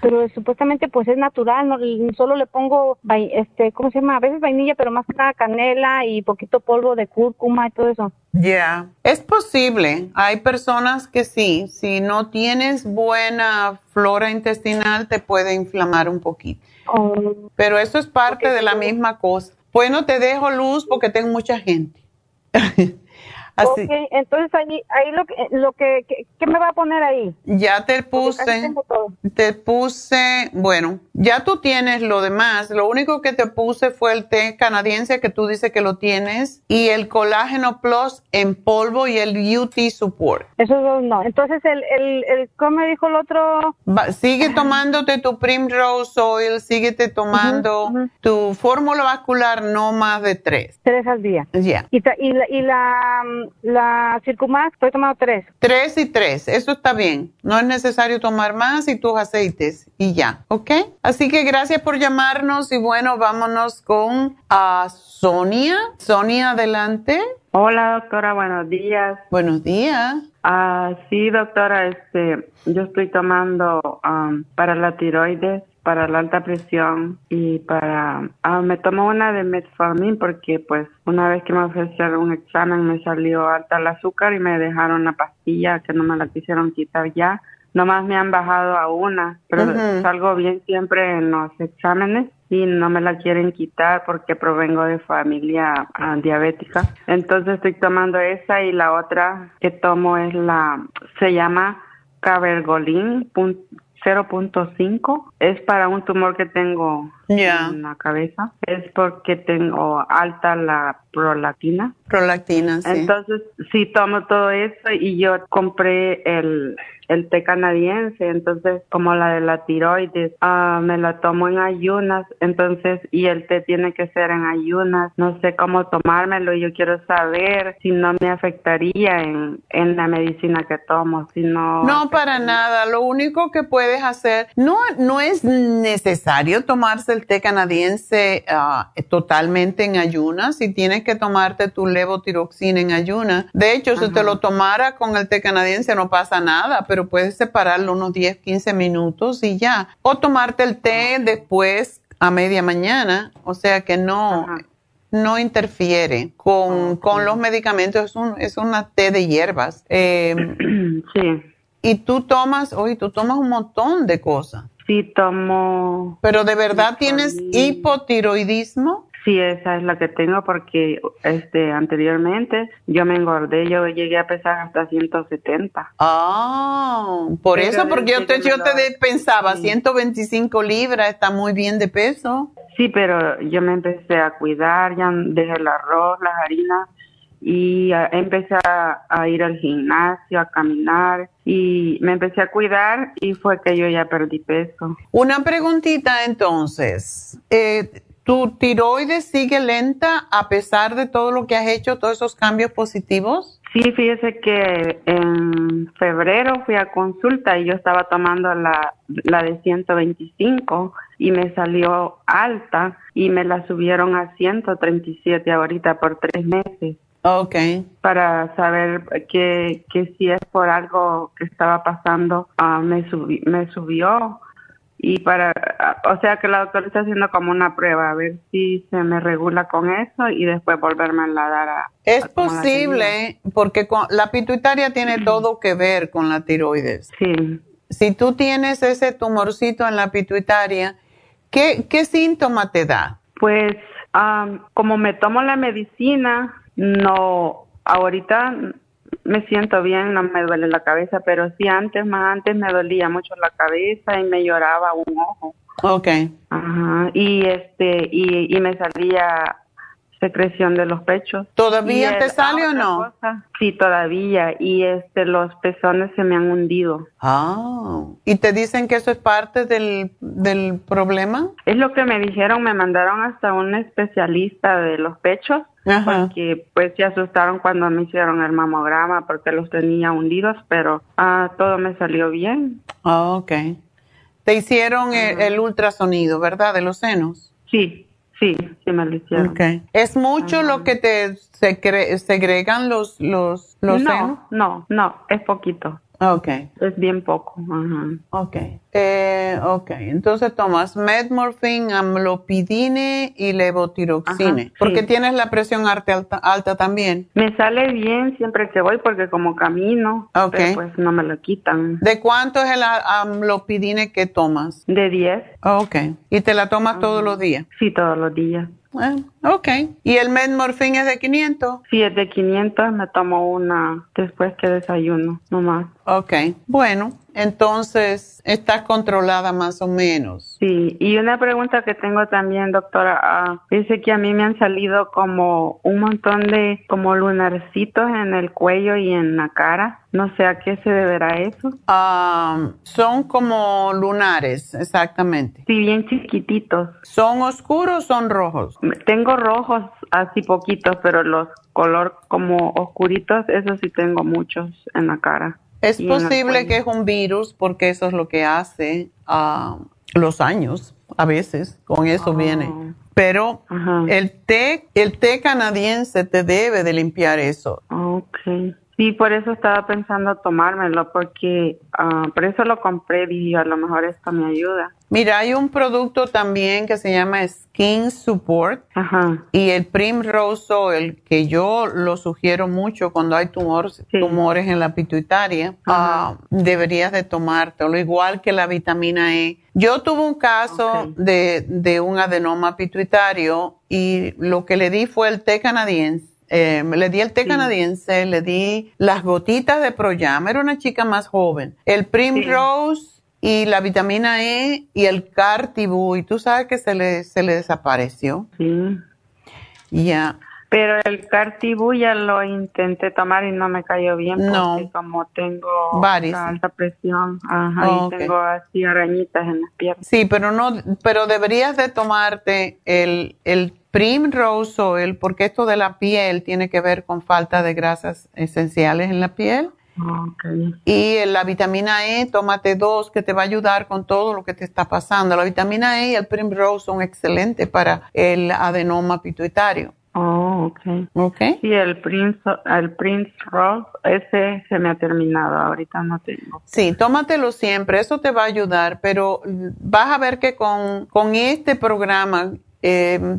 pero supuestamente pues es natural, no, solo le pongo, este, ¿cómo se llama? A veces vainilla, pero más que nada canela y poquito polvo de cúrcuma y todo eso. Ya, es posible. Hay personas que sí, si no tienes buena flora intestinal, te puede inflamar un poquito. Pero eso es parte de la misma cosa. Bueno, te dejo luz porque tengo mucha gente. Así. Ok, entonces ahí, ahí lo que, lo que, que- ¿qué me va a poner ahí? Ya te puse, te puse, bueno, ya tú tienes lo demás. Lo único que te puse fue el té canadiense que tú dices que lo tienes y el colágeno plus en polvo y el UT support. Esos dos no. Entonces, el, el, el, ¿cómo me dijo el otro? Va- sigue tomándote tu Primrose Oil, síguete tomando tu fórmula vascular no más de tres. Tres al día. Ya. Y, ta- y la, y la, mm, la Circumax, estoy tomando tres. Tres y tres, eso está bien. No es necesario tomar más y tus aceites y ya, ¿ok? Así que gracias por llamarnos y bueno, vámonos con a Sonia. Sonia, adelante. Hola doctora, buenos días. Buenos días. Ah, sí doctora, este, yo estoy tomando am, para la tiroides, para la alta presión y para, ah, me tomo una de metformin porque pues una vez que me ofrecieron un examen me salió alta el azúcar y me dejaron la pastilla que no me la quisieron quitar ya. Nomás me han bajado a una, pero salgo bien siempre en los exámenes y no me la quieren quitar porque provengo de familia ah, diabética. Entonces estoy tomando esa y la otra que tomo es la, se llama Cabergolin pun- 0.5. Es para un tumor que tengo Ya. en la cabeza. Es porque tengo alta la prolactina. Prolactina, sí. Entonces, sí tomo todo eso y yo compré el, el té canadiense, entonces como la de la tiroides, ah, me la tomo en ayunas, entonces, y el té tiene que ser en ayunas, no sé cómo tomármelo yo quiero saber si no me afectaría en, en la medicina que tomo, si no... No, para nada. Lo único que puedes hacer, no, no es necesario tomarse el té canadiense ah, totalmente en ayunas. Si tienes que tomarte tu levotiroxina en ayunas. De hecho, si te lo tomara con el té canadiense no pasa nada, pero puedes separarlo unos 10, 15 minutos y ya. O tomarte el té después a media mañana. O sea que no, no interfiere con, con los medicamentos. Es, un, es una té de hierbas. Eh, sí. Y tú tomas, oye, tú tomas un montón de cosas. Sí, tomo... Pero de verdad tienes hipotiroidismo. Sí, esa es la que tengo porque este anteriormente yo me engordé, yo llegué a pesar hasta 170. Ah, por Pero eso, porque yo te, yo te pensaba, 125 libras, está muy bien de peso. Sí, pero yo me empecé a cuidar, ya dejé el arroz, las harinas y empecé a, a ir al gimnasio, a caminar y me empecé a cuidar y fue que yo ya perdí peso. Una preguntita entonces. Eh, ¿Tu tiroides sigue lenta a pesar de todo lo que has hecho, todos esos cambios positivos? Sí, fíjese que en febrero fui a consulta y yo estaba tomando la, la de 125 y me salió alta y me la subieron a 137 ahorita por tres meses. Ok. Para saber que, que si es por algo que estaba pasando, ah, me, subi- me subió. Y para, o sea que la doctora está haciendo como una prueba, a ver si se me regula con eso y después volverme a la dar a... Es a posible, porque con- la pituitaria tiene todo que ver con la tiroides. Sí. Si tú tienes ese tumorcito en la pituitaria, ¿qué, qué síntoma te da? Pues am, como me tomo la medicina, no, ahorita me siento bien, no me duele la cabeza, pero sí antes, más antes me dolía mucho la cabeza y me lloraba un ojo. Ok. Ajá, y este, y, y me salía secreción de los pechos. ¿Todavía te el- sale o no? cosa, sí, todavía, y este, los pezones se me han hundido. Ah. ¿Y te dicen que eso es parte del, del problema? Es lo que me dijeron, me mandaron hasta un especialista de los pechos, porque pues se asustaron cuando me hicieron el mamograma porque los tenía hundidos, pero ah, todo me salió bien. Ah, ok. Te hicieron el, el ultrasonido, ¿verdad? De los senos. Sí, sí, sí me lo hicieron. Ok. ¿Es mucho lo que te segregan los, los, los senos? no, no, no, es poquito. Ok. Es bien poco. Ajá. Ok. Eh, ok. Entonces tomas metmorphine, amlopidine y levotiroxine. Ajá, porque sí. tienes la presión alta, alta también. Me sale bien siempre que voy porque como camino, pero pues no me lo quitan. ¿De cuánto es el amlopidine que tomas? De 10. Ok. ¿Y te la tomas todos los días? Sí, todos los días. Ah, ok. ¿Y el Medmorfin es de 500? Sí, es de 500, me tomo una después que desayuno, nomás. Ok, bueno, entonces estás controlada más o menos. Sí, y una pregunta que tengo también, doctora, ah, dice que a mí me han salido como un montón de como lunarcitos en el cuello y en la cara. No sé a qué se deberá eso. Ah, son como lunares, exactamente. Sí, bien chiquititos. ¿Son oscuros o son rojos? Tengo rojos así poquitos, pero los color como oscuritos, esos sí tengo muchos en la cara. Es posible que es un virus porque eso es lo que hace a los años, a veces, con eso viene. Pero el té, el té canadiense te debe de limpiar eso. Okay. Sí, por eso estaba pensando tomármelo, porque ah, por eso lo compré, dije, a lo mejor esto me ayuda. Mira, hay un producto también que se llama Skin Support y el Primrose Oil, que yo lo sugiero mucho cuando hay tumores, tumores en la pituitaria, ah, deberías de tomártelo, igual que la vitamina E. Yo tuve un caso de, de un adenoma pituitario y lo que le di fue el té canadiense. Eh, le di el té canadiense, le di las gotitas de Proyam, era una chica más joven. El Primrose y la vitamina E y el Cartibú, y tú sabes que se le, se le desapareció. Sí. Ya. Pero el Cartibú ya lo intenté tomar y no me cayó bien porque No. como tengo alta presión, ajá, Oh, y tengo así arañitas en las piernas. Sí, pero no, pero deberías de tomarte el, el Primrose Oil porque esto de la piel tiene que ver con falta de grasas esenciales en la piel. Okay. Y la vitamina E, tómate dos que te va a ayudar con todo lo que te está pasando. La vitamina E y el Primrose son excelentes para el adenoma pituitario. Oh, okay. Okay. Sí, el Prince, el Prince Rose, ese se me ha terminado, ahorita no tengo. Sí, tómatelo siempre, eso te va a ayudar, pero vas a ver que con, con este programa eh,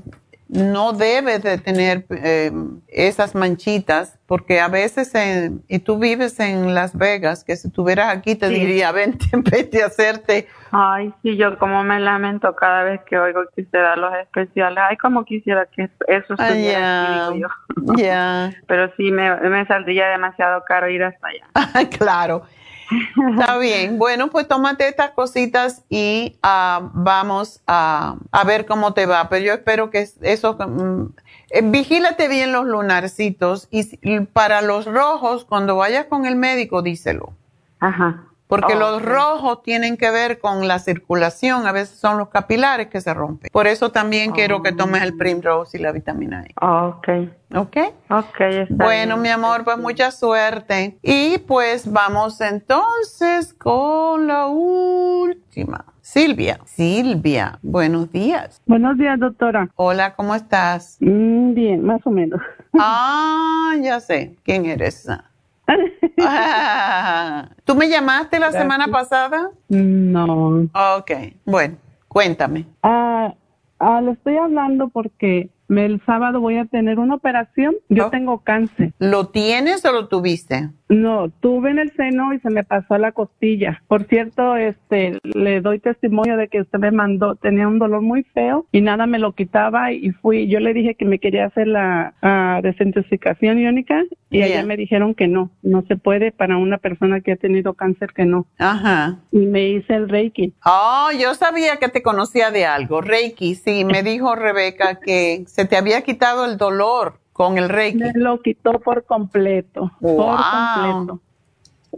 no debes de tener eh, esas manchitas, porque a veces, en- y tú vives en Las Vegas, que si estuvieras aquí te Sí. diría, vente, vete a hacerte. Ay, sí, yo como me lamento cada vez que oigo que usted da los especiales. Ay, como quisiera que eso Ah, estuviera aquí, digo yo. Pero sí, me, me saldría demasiado caro ir hasta allá. claro. Está bien. Bueno, pues tómate estas cositas y ah, vamos a, a ver cómo te va. Pero yo espero que eso... mm, eh, vigílate bien los lunarcitos y para los rojos, cuando vayas con el médico, díselo. Ajá. Porque Oh, los rojos tienen que ver con la circulación, a veces son los capilares que se rompen. Por eso también quiero que tomes el Primrose y la vitamina E. Ok. ¿Ok? Ok, está Bueno, bien. mi amor, pues mucha suerte. Y pues vamos entonces con la última. Silvia. Silvia, buenos días. Buenos días, doctora. Hola, ¿cómo estás? Mm, bien, más o menos. Ah, ya sé. ¿Quién eres? Ah, ¿Tú me llamaste la Gracias. semana pasada? No. Ok, bueno, cuéntame. Ah, ah, le estoy hablando porque el sábado voy a tener una operación. Yo tengo cáncer. ¿Lo tienes o lo tuviste? No, tuve en el seno y se me pasó a la costilla. Por cierto, este, le doy testimonio de que usted me mandó, tenía un dolor muy feo y nada me lo quitaba y fui, yo le dije que me quería hacer la desintoxicación iónica y allá Yeah. me dijeron que no, no se puede para una persona que ha tenido cáncer que no. Ajá. Y me hice el Reiki. Oh, yo sabía que te conocía de algo. Reiki, sí, me dijo Rebeca que se te había quitado el dolor con el Reiki. Me lo quitó por completo, por Wow. completo.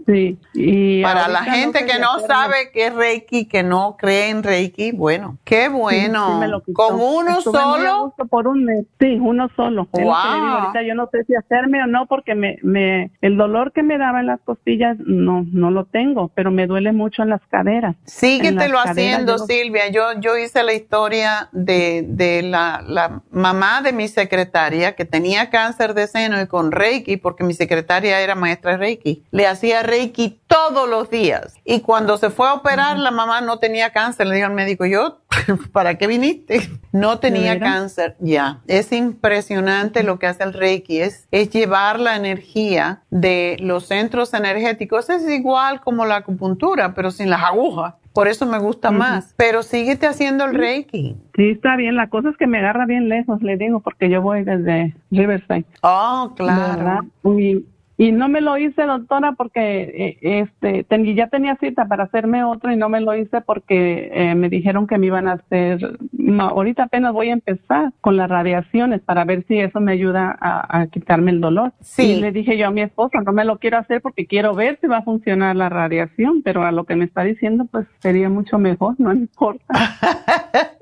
Sí, y Para la gente que no hacerme- sabe qué es Reiki, que no cree en Reiki, bueno, qué bueno. Sí, sí con uno Estuve solo. por un mes. Sí, uno solo. Wow. ahorita yo no sé si hacerme o no porque me, me, el dolor que me daba en las costillas no, no lo tengo, pero me duele mucho en las caderas. Síguetelo las haciendo, Silvia. Yo, yo hice la historia de, de la, la mamá de mi secretaria que tenía cáncer de seno y con Reiki, porque mi secretaria era maestra de Reiki. Le hacía Reiki todos los días. Y cuando se fue a operar, la mamá no tenía cáncer. Le dijo al médico, yo, ¿para qué viniste? No tenía cáncer. Ya. Es impresionante lo que hace el Reiki. Es, es llevar la energía de los centros energéticos. Es igual como la acupuntura, pero sin las agujas. por eso me gusta más. Pero síguete haciendo el Reiki. Sí, está bien. La cosa es que me agarra bien lejos, le digo, porque yo voy desde Riverside. Oh, claro. Y, y no me lo hice, doctora, porque eh, este ya tenía cita para hacerme otro y no me lo hice porque eh, me dijeron que me iban a hacer. ahorita apenas voy a empezar con las radiaciones para ver si eso me ayuda a, quitarme el dolor. Sí. Y le dije yo a mi esposa, no me lo quiero hacer porque quiero ver si va a funcionar la radiación, pero a lo que me está diciendo, pues sería mucho mejor, no importa.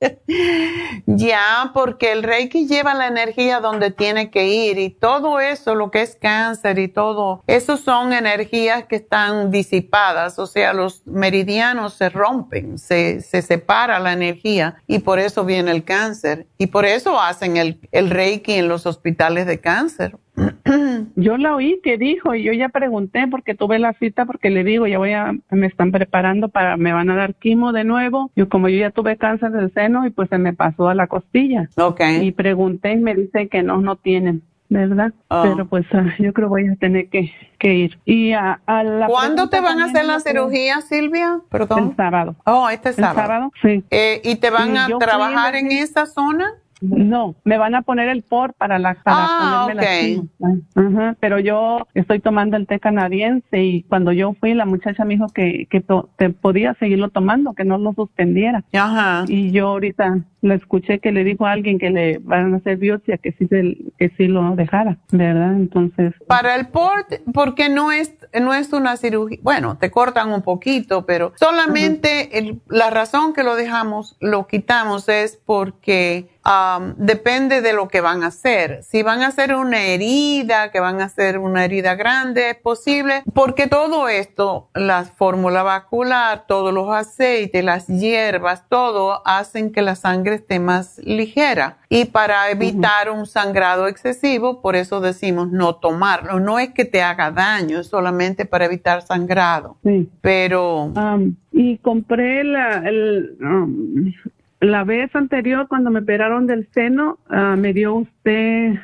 ya, porque el Reiki lleva la energía donde tiene que ir y todo eso, lo que es cáncer y todo todo, esos son energías que están disipadas, o sea, los meridianos se rompen, se, se separa la energía y por eso viene el cáncer. Y por eso hacen el, el reiki en los hospitales de cáncer. Yo la oí que dijo y yo ya pregunté porque tuve la cita porque le digo, ya voy a, me están preparando para, me van a dar quimo de nuevo. Yo como yo ya tuve cáncer del seno y pues se me pasó a la costilla. Ok. Y pregunté y me dicen que no, no tienen. ¿Verdad? Ah. Pero pues ah, yo creo voy a tener que, que ir. Y a, a la ¿Cuándo te van a hacer la cirugía, Silvia? Perdón. El sábado. Oh, este El sábado. sábado, sí. Eh, ¿Y te van Y a trabajar en en esa zona? No, me van a poner el por para la para Ah, ponerme la ok. quimio. Ajá, pero yo estoy tomando el té canadiense y cuando yo fui la muchacha me dijo que que te podía seguirlo tomando, que no lo suspendiera. Ajá. Y yo ahorita lo escuché que le dijo a alguien que le van a hacer biopsia que sí se, que sí lo dejara, ¿verdad? Entonces, Para el port, porque no es, no es una cirugía, bueno, te cortan un poquito, pero solamente el- la razón que lo dejamos, lo quitamos es porque am, depende de lo que van a hacer. Si van a hacer una herida, que van a hacer una herida grande, es posible, porque todo esto, la fórmula vascular, todos los aceites, las hierbas, todo hacen que la sangre esté más ligera. Y para evitar un sangrado excesivo, por eso decimos no tomarlo. No es que te haga daño, es solamente para evitar sangrado. sí. Pero, Am, y compré la, el, am, la vez anterior cuando me operaron del seno, ah, me dio usted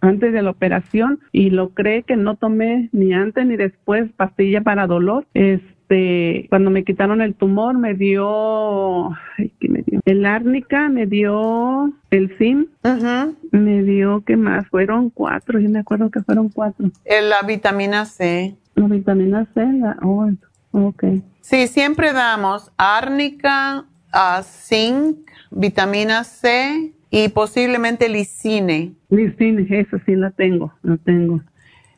antes de la operación y lo cree que no tomé ni antes ni después pastilla para dolor. Este, cuando me quitaron el tumor me dio, ay, ¿qué me dio? El árnica, me dio el zinc, ujú, me dio, ¿qué más? Fueron cuatro, yo me acuerdo que fueron cuatro. eh, la vitamina C. La vitamina C, la, oh, ok. Sí, siempre damos árnica, ah, zinc, vitamina C y posiblemente lisine. Lisine, eso sí la tengo, la tengo.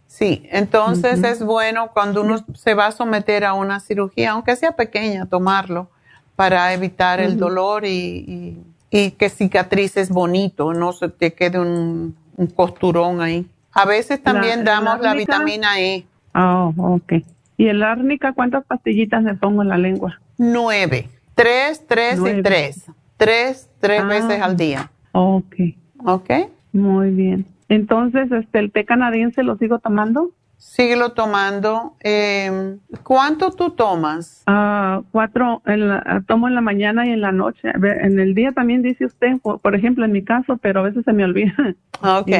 Sí, entonces es bueno cuando uno se va a someter a una cirugía, aunque sea pequeña, tomarlo para evitar el dolor y, y, y que cicatrices bonito, no se te quede un, un costurón ahí. A veces también La- damos la vitamina E, Ah, ok. ¿Y el árnica cuántas pastillitas me pongo en la lengua? nueve, tres, tres y tres, tres, tres Ah. veces al día, Ok, ¿ok? muy bien. Entonces, este, ¿el té canadiense lo sigo tomando? Síguelo tomando. Eh, ¿Cuánto tú tomas? Ah, cuatro, en la- ah, tomo en la mañana y en la noche. En el día también dice usted, por, por ejemplo, en mi caso, pero a veces se me olvida. Ok.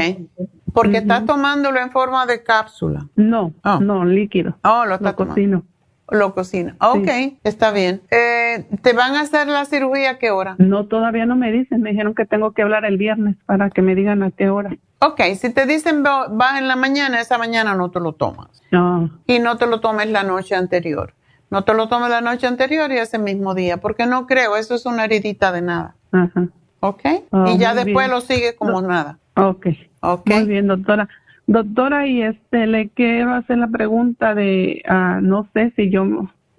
Porque estás tomándolo en forma de cápsula. No, no, líquido. Oh, lo está Lo cocino. Lo cocina. Ok, está bien. Eh, ¿Te van a hacer la cirugía a qué hora? No, todavía no me dicen. Me dijeron que tengo que hablar el viernes para que me digan a qué hora. Ok, si te dicen va- vas en la mañana, esa mañana no te lo tomas. Ah, Y no te lo tomes la noche anterior. No te lo tomes la noche anterior y ese mismo día, porque no creo, eso es una heridita de nada. ajá. ¿Ok? Ah, y ya después bien. lo sigue como nada. Ok. Ok. Muy bien, doctora. Doctora, y este, le quiero hacer la pregunta de, ah, no sé si yo,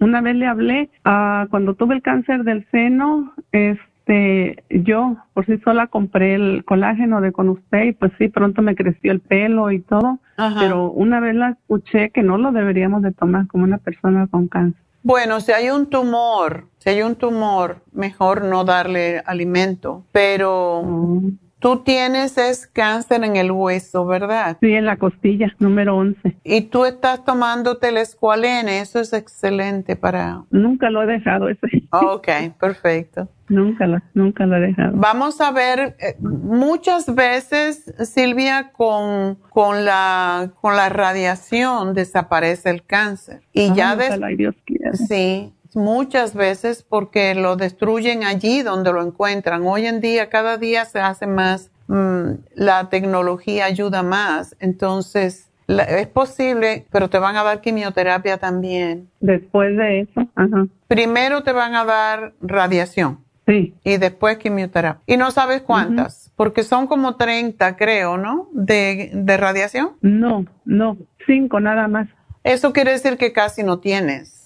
una vez le hablé, ah, cuando tuve el cáncer del seno, este, yo por sí sola compré el colágeno de con usted y pues sí, pronto me creció el pelo y todo, Ajá. pero una vez la escuché que no lo deberíamos de tomar como una persona con cáncer. Bueno, si hay un tumor, si hay un tumor, mejor no darle alimento. Pero Mm. Tú tienes es cáncer en el hueso, ¿verdad? Sí, en la costilla, número 11. Y tú estás tomándote el escualene, eso es excelente para... Nunca lo he dejado ese. Ok, perfecto. Nunca lo, nunca lo he dejado. Vamos a ver, eh, muchas veces, Silvia, con, con, la, con la radiación desaparece el cáncer. Y ya Ay, ojalá y Dios quiera. Sí, muchas veces porque lo destruyen allí donde lo encuentran. Hoy en día, cada día se hace más, mm, la tecnología ayuda más. Entonces, la- es posible, pero te van a dar quimioterapia también. Después de eso, ajá. Primero te van a dar radiación. Sí. Y después quimioterapia. Y no sabes cuántas, porque son como 30, creo, ¿no? De, de radiación. No, no, cinco nada más. Eso quiere decir que casi no tienes.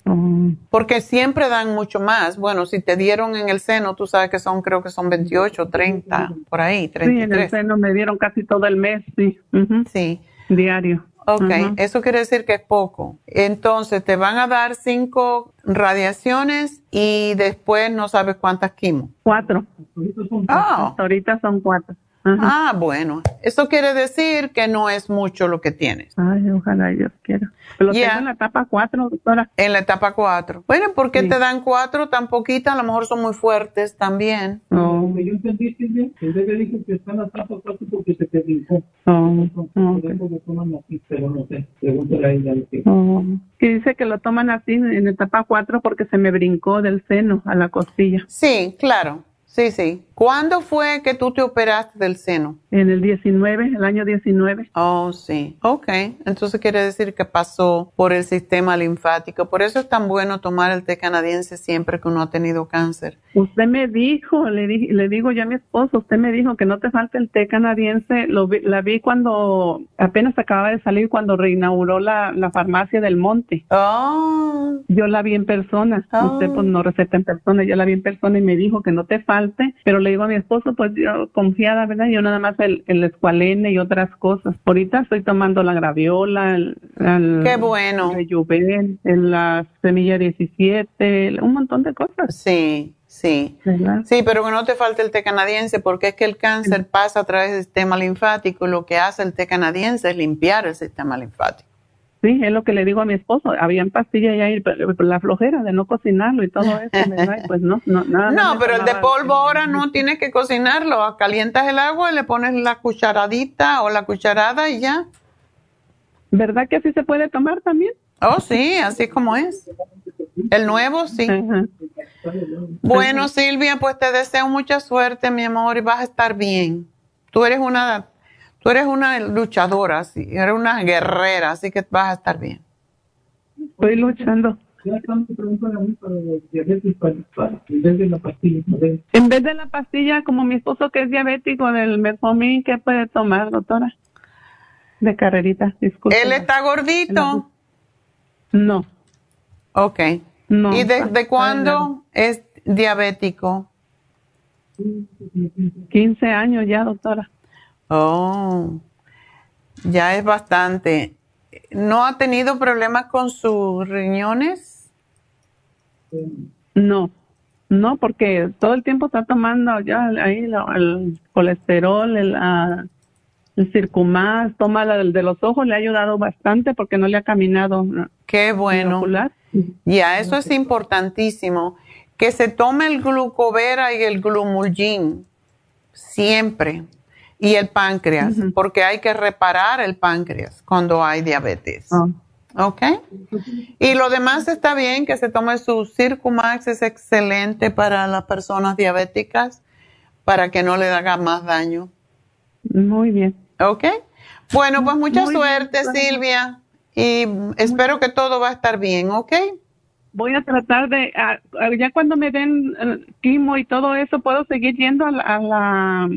Porque siempre dan mucho más. Bueno, si te dieron en el seno, tú sabes que son, creo que son 28, 30, por ahí, Sí, en el 33. seno me dieron casi todo el mes, sí. Diario. Ok, eso quiere decir que es poco. Entonces te van a dar cinco radiaciones y después no sabes cuántas quimo. Cuatro. Ah. Hasta ahorita son cuatro. Ah, bueno. Eso quiere decir que no es mucho lo que tienes. Ay, ojalá Dios quiera. Lo Ya. tengo en la etapa cuatro, doctora. En la etapa 4. Bueno, ¿por qué Sí. te dan cuatro tan poquitas? A lo mejor son muy fuertes también. Oh. Yo entendí, Silvia, que le dijo que está en la etapa cuatro porque se te brincó. Oh, así, pero no sé. Pregúntale a ella. lo que- Oh. Que dice que lo toman así en etapa cuatro porque se me brincó del seno a la costilla. Sí, claro. Sí, sí. ¿Cuándo fue que tú te operaste del seno? En el 19, el año 19. Oh, sí. Ok. Entonces quiere decir que pasó por el sistema linfático. Por eso es tan bueno tomar el té canadiense siempre que uno ha tenido cáncer. Usted me dijo, le, di- le digo yo a mi esposo, usted me dijo que no te falta el té canadiense. Lo vi- la vi cuando apenas acababa de salir, cuando reinauguró la, la farmacia del Monte. Oh. Yo la vi en persona. Oh. Usted pues no receta en persona, yo la vi en persona y me dijo que no te falte. Pero le digo a mi esposo, pues yo confiada, ¿verdad? Yo nada más el, el escualene y otras cosas. Ahorita estoy tomando la graviola, el, el Qué bueno. el- la semilla 17, un montón de cosas. Sí, sí. ¿verdad? Sí, pero que no te falte el té canadiense porque es que el cáncer pasa a través del sistema linfático y lo que hace el té canadiense es limpiar el sistema linfático. Sí, es lo que le digo a mi esposo. Habían pastillas ya, pero la flojera de no cocinarlo y todo eso, ¿verdad? Y pues no, no, nada. No, pero el de polvo ahora no tienes que cocinarlo. Calientas el agua y le pones la cucharadita o la cucharada y ya. ¿Verdad que así se puede tomar también? Oh, sí, así como es. El nuevo, sí. Bueno, Silvia, pues te deseo mucha suerte, mi amor, y vas a estar bien. Tú eres una, tú eres una luchadora, sí, eres una guerrera, así que vas a estar bien. Estoy luchando. En vez de la pastilla. ¿no ves? En vez de la pastilla, como mi esposo que es diabético del metformin, ¿qué puede tomar, doctora? De carrerita, disculpe. ¿Él está gordito? No. Ok. No. ¿Y desde cuándo es diabético? 15 años ya, doctora. Oh, ya es bastante. ¿No ha tenido problemas con sus riñones? No, no, porque todo el tiempo está tomando ya ahí el colesterol, el, ah, el circumás, toma la de los ojos, le ha ayudado bastante porque no le ha caminado. Qué bueno. Ya, eso es importantísimo. Que se tome el glucovera y el glumulgin siempre. Y el páncreas, porque hay que reparar el páncreas cuando hay diabetes. ¿Ok? Y lo demás está bien, que se tome su Circumax, es excelente para las personas diabéticas, para que no le haga más daño. Muy bien. ¿Ok? Bueno, pues mucha Muy suerte, doctora. Silvia, y espero que todo va a estar bien, ¿ok? Voy a tratar de, ah, ah, ya cuando me den eh, quimo y todo eso, ¿puedo seguir yendo a la, a la-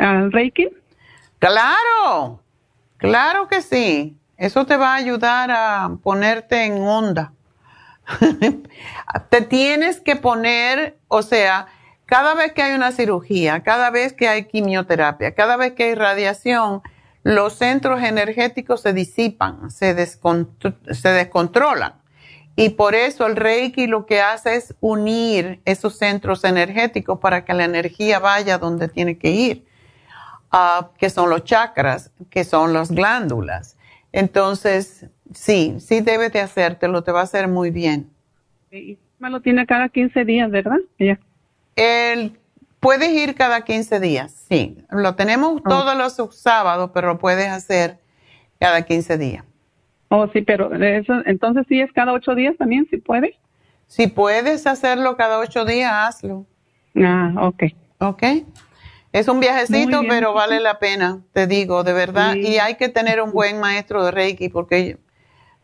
al Reiki? Claro, claro que sí. Eso te va a ayudar a ponerte en onda. te tienes que poner, o sea, cada vez que hay una cirugía, cada vez que hay quimioterapia, cada vez que hay radiación, los centros energéticos se disipan, se, descontro- se descontrolan. Y por eso el Reiki lo que hace es unir esos centros energéticos para que la energía vaya donde tiene que ir, ah, que son los chakras, que son las glándulas. Entonces, sí, sí debes de hacértelo, te va a hacer muy bien. Y me lo tiene cada 15 días, ¿verdad? Ya. El, puedes ir cada 15 días, sí. Lo tenemos todos los sábados, pero lo puedes hacer cada 15 días. Oh, sí, pero eso, entonces sí es cada ocho días también, si puede. Si puedes hacerlo cada ocho días, hazlo. Ah, ok. Ok. Es un viajecito, pero vale la pena, te digo, de verdad. Y hay que tener un buen maestro de Reiki porque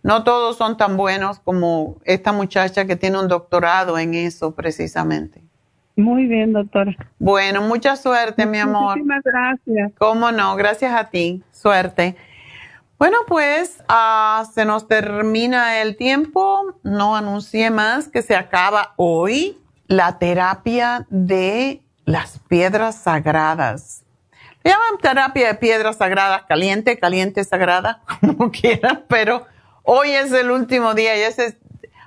no todos son tan buenos como esta muchacha que tiene un doctorado en eso precisamente. Muy bien, doctora. Bueno, mucha suerte, mi amor. Muchísimas gracias. ¿Cómo no? Gracias a ti. Suerte. Bueno, pues ah, se nos termina el tiempo. No anuncié más que se acaba hoy la terapia de las piedras sagradas. Le llaman terapia de piedras sagradas caliente, caliente sagrada, como quieran, pero hoy es el último día y ese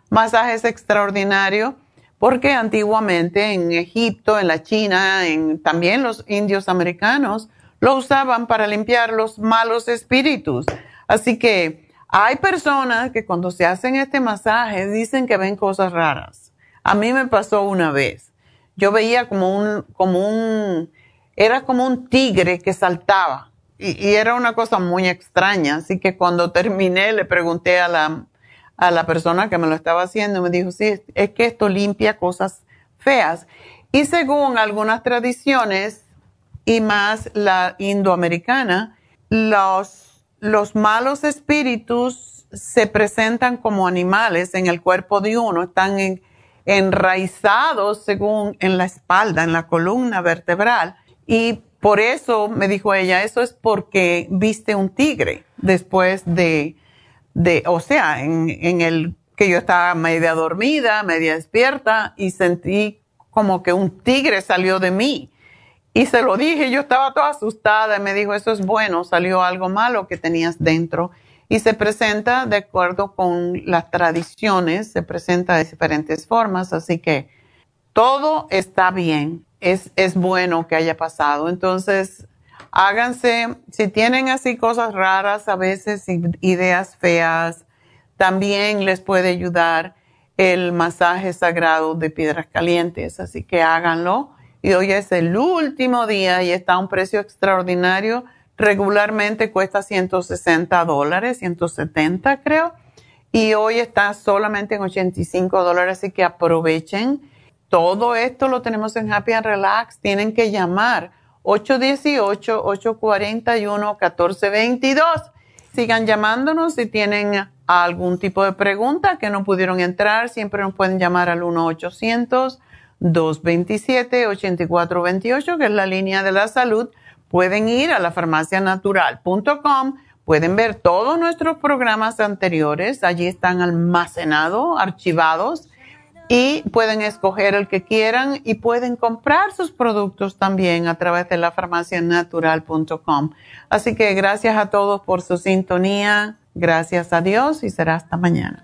masaje es extraordinario porque antiguamente en Egipto, en la China, en también los indios americanos lo usaban para limpiar los malos espíritus. Así que hay personas que cuando se hacen este masaje dicen que ven cosas raras. A mí me pasó una vez. Yo veía como un, como un, era como un tigre que saltaba y, era una cosa muy extraña. Así que cuando terminé le pregunté a la a la persona que me lo estaba haciendo me dijo, sí, es que esto limpia cosas feas. Y según algunas tradiciones y más la indoamericana, los, los malos espíritus se presentan como animales en el cuerpo de uno, están en, enraizados según en la espalda, en la columna vertebral. Y por eso, me dijo ella, eso es porque viste un tigre después de de, o sea, en, en el que yo estaba media dormida, media despierta y sentí como que un tigre salió de mí. Y se lo dije, yo estaba toda asustada y me dijo, eso es bueno, salió algo malo que tenías dentro. Y se presenta de acuerdo con las tradiciones, se presenta de diferentes formas, así que todo está bien, es, es bueno que haya pasado. Entonces, háganse, si tienen así cosas raras, a veces ideas feas, también les puede ayudar el masaje sagrado de piedras calientes, así que háganlo. Y hoy es el último día y está a un precio extraordinario. Regularmente cuesta 160 dólares, 170 creo. Y hoy está solamente en 85 dólares, así que aprovechen. Todo esto lo tenemos en Happy and Relax. Tienen que llamar 818-841-1422. Sigan llamándonos si tienen algún tipo de pregunta que no pudieron entrar. Siempre nos pueden llamar al 1-800-227-8428, que es la línea de la salud. Pueden ir a la farmacianatural.com. Pueden ver todos nuestros programas anteriores. Allí están almacenados, archivados y pueden escoger el que quieran y pueden comprar sus productos también a través de la farmacianatural.com. Así que gracias a todos por su sintonía, gracias a Dios y será hasta mañana.